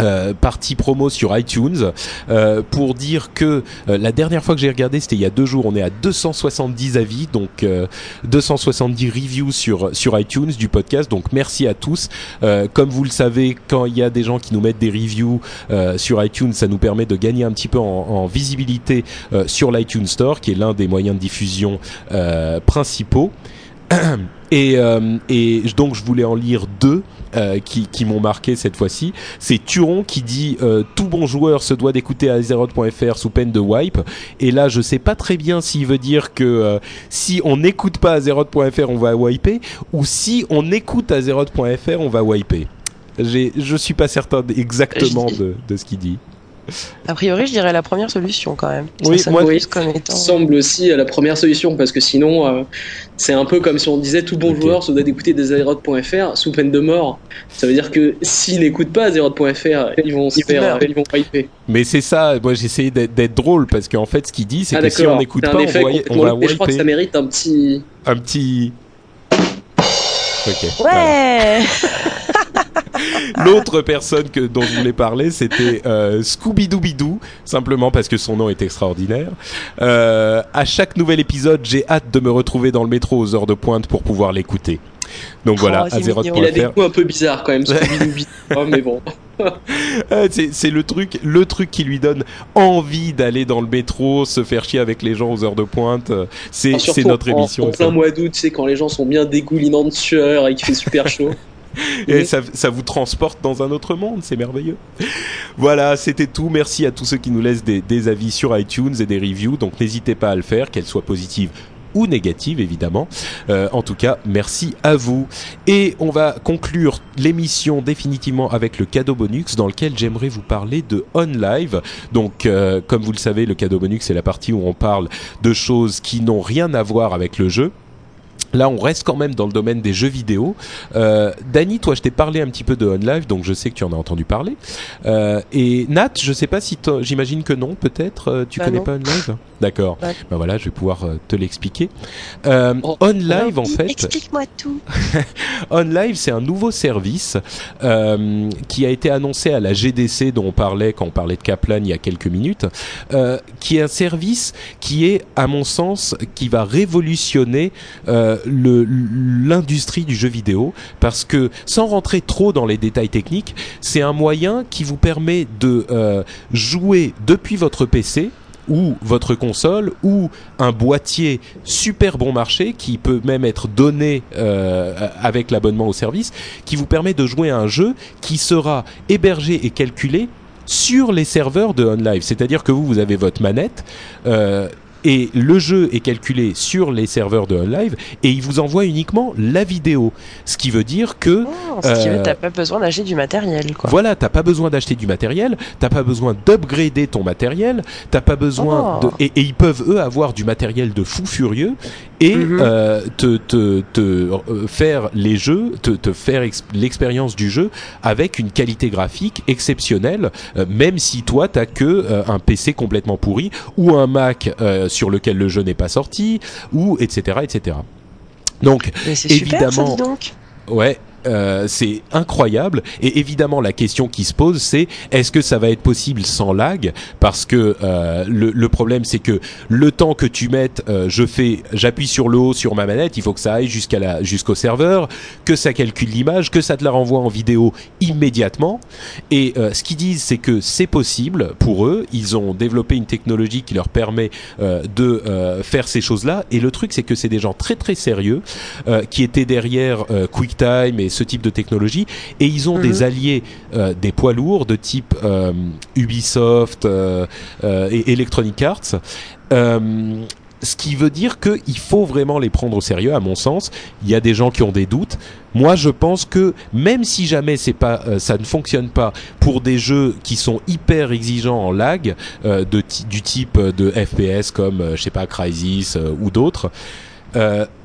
euh, euh, partie promo sur iTunes euh, pour dire que euh, la dernière fois que j'ai regardé c'était il y a deux jours on est à 270 avis donc euh, 270 reviews sur sur iTunes du podcast donc merci à tous. Euh, comme vous le savez quand il y a des gens qui nous mettent des reviews euh, sur iTunes ça nous permet de gagner un petit peu en, en visibilité euh, sur l'iTunes Store qui est l'un des moyens de diffusion euh, principaux. Et, euh, et donc je voulais en lire deux euh, qui, qui m'ont marqué cette fois-ci. C'est Turon qui dit euh, tout bon joueur se doit d'écouter Azeroth.fr sous peine de wipe. Et là, je sais pas très bien s'il veut dire que euh, si on n'écoute pas Azeroth.fr, on va wiper, ou si on écoute Azeroth.fr, on va wiper. J'ai, je suis pas certain exactement de, de ce qu'il dit. A priori, je dirais la première solution quand même. Oui, ça moi- comme étant. semble aussi la première solution parce que sinon euh, c'est un peu comme si on disait tout bon joueur se doit d'écouter des Azeroth.fr sous peine de mort. Ça veut dire que s'ils n'écoutent pas Azeroth.fr, ils vont se Ils faire, ils vont wiper. Mais c'est ça, moi j'ai essayé d'être, drôle parce qu'en fait ce qu'il dit c'est Ah que si d'accord. on n'écoute pas, on, va- on va. Je crois que ça mérite un petit. un petit... Ok. voilà. Ouais. L'autre personne que, dont je voulais parler, c'était euh, Scooby-Doo, simplement parce que son nom est extraordinaire. Euh, à chaque nouvel épisode, j'ai hâte de me retrouver dans le métro aux heures de pointe pour pouvoir l'écouter. Donc voilà, Oh, c'est Azeroth.fr. mignon. Il a des coups un peu bizarres quand même, Scooby-Doo. Oh, mais bon. Euh, c'est c'est le truc, le truc qui lui donne envie d'aller dans le métro, se faire chier avec les gens aux heures de pointe. C'est c'est notre en- émission. En, ça. plein mois d'août, sais, quand les gens sont bien dégoulinants de sueur et qu'il fait super chaud. Et ça, ça vous transporte dans un autre monde, c'est merveilleux. Voilà, c'était tout. Merci à tous ceux qui nous laissent des, des avis sur iTunes et des reviews. Donc n'hésitez pas à le faire, qu'elles soient positives ou négatives évidemment. Euh, en tout cas, merci à vous. Et on va conclure l'émission définitivement avec le cadeau bonus dans lequel j'aimerais vous parler de On Live. Donc, euh, comme vous le savez, le cadeau bonus c'est la partie où on parle de choses qui n'ont rien à voir avec le jeu. Là, on reste quand même dans le domaine des jeux vidéo. Euh, Dany, toi, je t'ai parlé un petit peu de OnLive, donc je sais que tu en as entendu parler. Euh, et Nat, je sais pas si j'imagine que non, peut-être. euh, tu Bah connais non. pas OnLive D'accord. Ouais. Ben voilà, je vais pouvoir euh, te l'expliquer. Euh, Oh. OnLive, en fait, Explique-moi tout. OnLive, c'est un nouveau service euh, qui a été annoncé à la GDC dont on parlait quand on parlait de Kaplan il y a quelques minutes, euh, qui est un service qui est, à mon sens, qui va révolutionner euh, le- l'industrie du jeu vidéo parce que, sans rentrer trop dans les détails techniques, c'est un moyen qui vous permet de euh, jouer depuis votre PC ou votre console ou un boîtier super bon marché qui peut même être donné euh, avec l'abonnement au service, qui vous permet de jouer à un jeu qui sera hébergé et calculé sur les serveurs de OnLive. C'est-à-dire que vous, vous avez votre manette. Euh, et le jeu est calculé sur les serveurs de OnLive et il vous envoie uniquement la vidéo. Ce qui veut dire que Oh, ce qui veut, Euh, t'as pas besoin d'acheter du matériel, quoi. voilà, t'as pas besoin d'acheter du matériel, t'as pas besoin d'upgrader ton matériel, t'as pas besoin Oh. de et, et ils peuvent eux avoir du matériel de fou furieux et Mhm. euh, te te, te euh, faire les jeux, te, te faire ex- l'expérience du jeu avec une qualité graphique exceptionnelle, euh, même si toi t'as que euh, un PC complètement pourri ou un Mac euh, sur lequel le jeu n'est pas sorti ou etc etc. Donc Mais c'est super, ça, évidemment- dis donc. Ouais. Euh, c'est incroyable. Et évidemment la question qui se pose c'est est-ce que ça va être possible sans lag? Parce que euh, le, le problème c'est que le temps que tu mettes euh, je fais j'appuie sur le haut sur ma manette il faut que ça aille jusqu'à la jusqu'au serveur que ça calcule l'image que ça te la renvoie en vidéo immédiatement. Et euh, ce qu'ils disent c'est que c'est possible pour eux. Ils ont développé une technologie qui leur permet euh, de faire ces choses là et le truc c'est que c'est des gens très très sérieux qui étaient derrière QuickTime et ce type de technologie et ils ont Mhm. des alliés euh, des poids lourds de type euh, Ubisoft euh, et Electronic Arts ce qui veut dire qu'il faut vraiment les prendre au sérieux, à mon sens. Il y a des gens qui ont des doutes. Moi, je pense que même si jamais c'est pas, ça ne fonctionne pas pour des jeux qui sont hyper exigeants en lag, de du type de FPS comme, je sais pas, Crysis ou d'autres,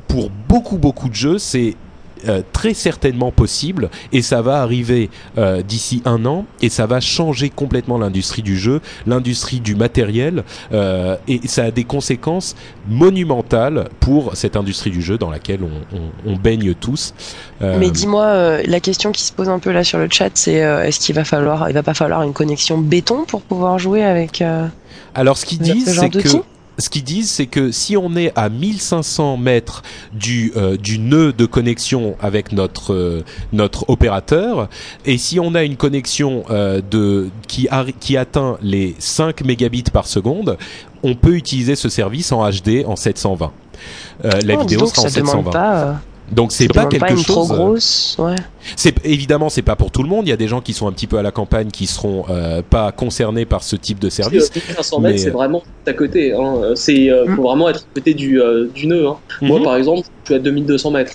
pour beaucoup beaucoup de jeux, c'est euh, très certainement possible et ça va arriver euh, d'ici un an et ça va changer complètement l'industrie du jeu, l'industrie du matériel euh, et ça a des conséquences monumentales pour cette industrie du jeu dans laquelle on, on- on baigne tous. Mais dis-moi, la question qui se pose un peu là sur le chat, c'est est-ce qu'il va falloir, il va pas falloir une connexion béton pour pouvoir jouer avec alors ce qu'ils disent, c'est que ce qu'ils disent, c'est que si on est à 1500 mètres du, euh, du nœud de connexion avec notre, euh, notre opérateur, et si on a une connexion euh, de, qui, qui atteint les 5 mégabits par seconde, on peut utiliser ce service en HD en 720. Euh, la Oh, vidéo sera en ça demande 720. pas, euh, Donc c'est pas quelque pas une chose. trop euh, grosse, ouais. c'est évidemment c'est pas pour tout le monde. Il y a des gens qui sont un petit peu à la campagne qui seront euh, pas concernés par ce type de service. Euh, 500 mètres, mais, c'est euh, vraiment à côté. Hein. C'est euh, Mm. faut vraiment être à côté du, euh, du nœud. Hein. Moi, Mhm. par exemple, je suis à 2200 mètres.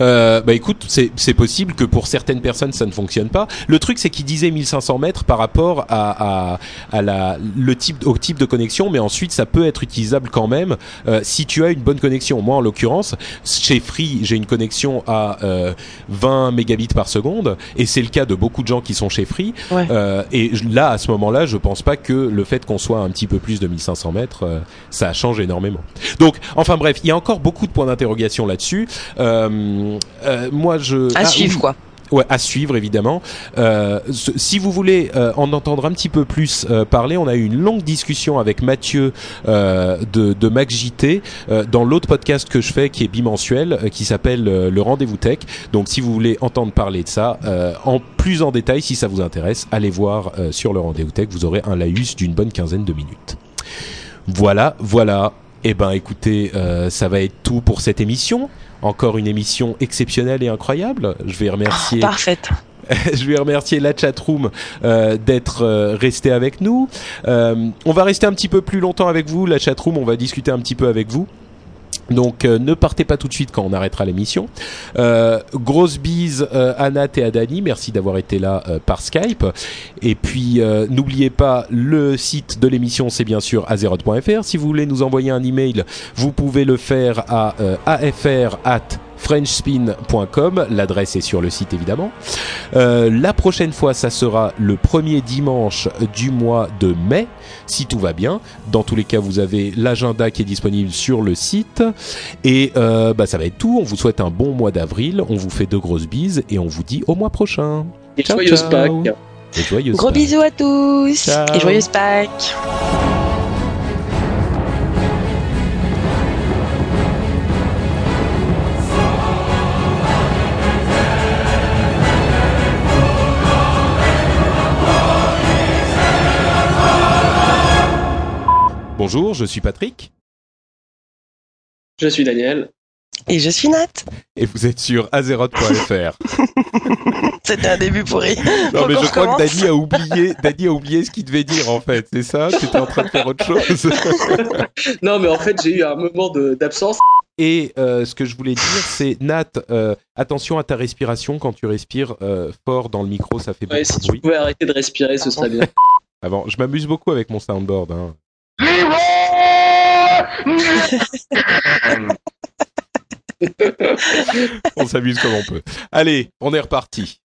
Euh, bah écoute, c'est possible que pour certaines personnes ça ne fonctionne pas. Le truc c'est qu'il disait 1500 mètres par rapport à, à, à la, le type, au type de connexion, mais ensuite ça peut être utilisable quand même euh, si tu as une bonne connexion. Moi en l'occurrence, chez Free j'ai une connexion à euh, 20 mégabits par seconde et c'est le cas de beaucoup de gens qui sont chez Free. Ouais. Euh, et là à ce moment-là, je pense pas que le fait qu'on soit un petit peu plus de 1500 mètres, euh, ça change énormément. Donc enfin bref, il y a encore beaucoup de points d'interrogation là-dessus. Euh, moi je À Ah, suivre, oui. quoi. Ouais, à suivre évidemment. Euh, ce- si vous voulez euh, en entendre un petit peu plus euh, parler, on a eu une longue discussion avec Mathieu euh, de, de MacJT euh, dans l'autre podcast que je fais qui est bimensuel, euh, qui s'appelle euh, Le Rendez-vous Tech. Donc si vous voulez entendre parler de ça euh, en plus en détail, si ça vous intéresse, allez voir euh, sur Le Rendez-vous Tech. Vous aurez un laïus d'une bonne quinzaine de minutes. Voilà, voilà. Eh ben, écoutez, euh, ça va être tout pour cette émission. Encore une émission exceptionnelle et incroyable. Je vais remercier, Parfaite. je vais remercier la chatroom euh, d'être euh, resté avec nous. Euh, on va rester un petit peu plus longtemps avec vous, la chatroom. On va discuter un petit peu avec vous. Donc euh, ne partez pas tout de suite quand on arrêtera l'émission. Euh, grosse bise euh, à Nat et à Dani, merci d'avoir été là euh, par Skype. Et puis euh, n'oubliez pas le site de l'émission, c'est bien sûr azeroth.fr. Si vous voulez nous envoyer un email, vous pouvez le faire à afr frenchspin.com. L'adresse est sur le site évidemment. Euh, la prochaine fois, ça sera le premier dimanche du mois de mai, si tout va bien. Dans tous les cas, vous avez l'agenda qui est disponible sur le site. Et euh, bah, ça va être tout. On vous souhaite un bon mois d'avril. On vous fait de grosses bises et on vous dit au mois prochain. Et Ciao, joyeuse ciao. Pâques. Et joyeuse Gros Pâques. bisous à tous Ciao. et joyeuse Pâques. Bonjour, je suis Patrick. Je suis Daniel. Et je suis Nat. Et vous êtes sur azeroth.fr. C'était un début pourri. Non, mais je crois que Dany a oublié, Dany a oublié ce qu'il devait dire en fait. C'est ça? Tu étais en train de faire autre chose? Non, mais en fait, j'ai eu un moment d'absence. Et euh, ce que je voulais dire, c'est Nat, euh, attention à ta respiration quand tu respires euh, fort dans le micro, ça fait beaucoup Ouais, si de tu bruit. pouvais arrêter de respirer, ce serait bien. Avant, je m'amuse beaucoup avec mon soundboard. Hein. on s'amuse comme on peut. Allez, on est reparti.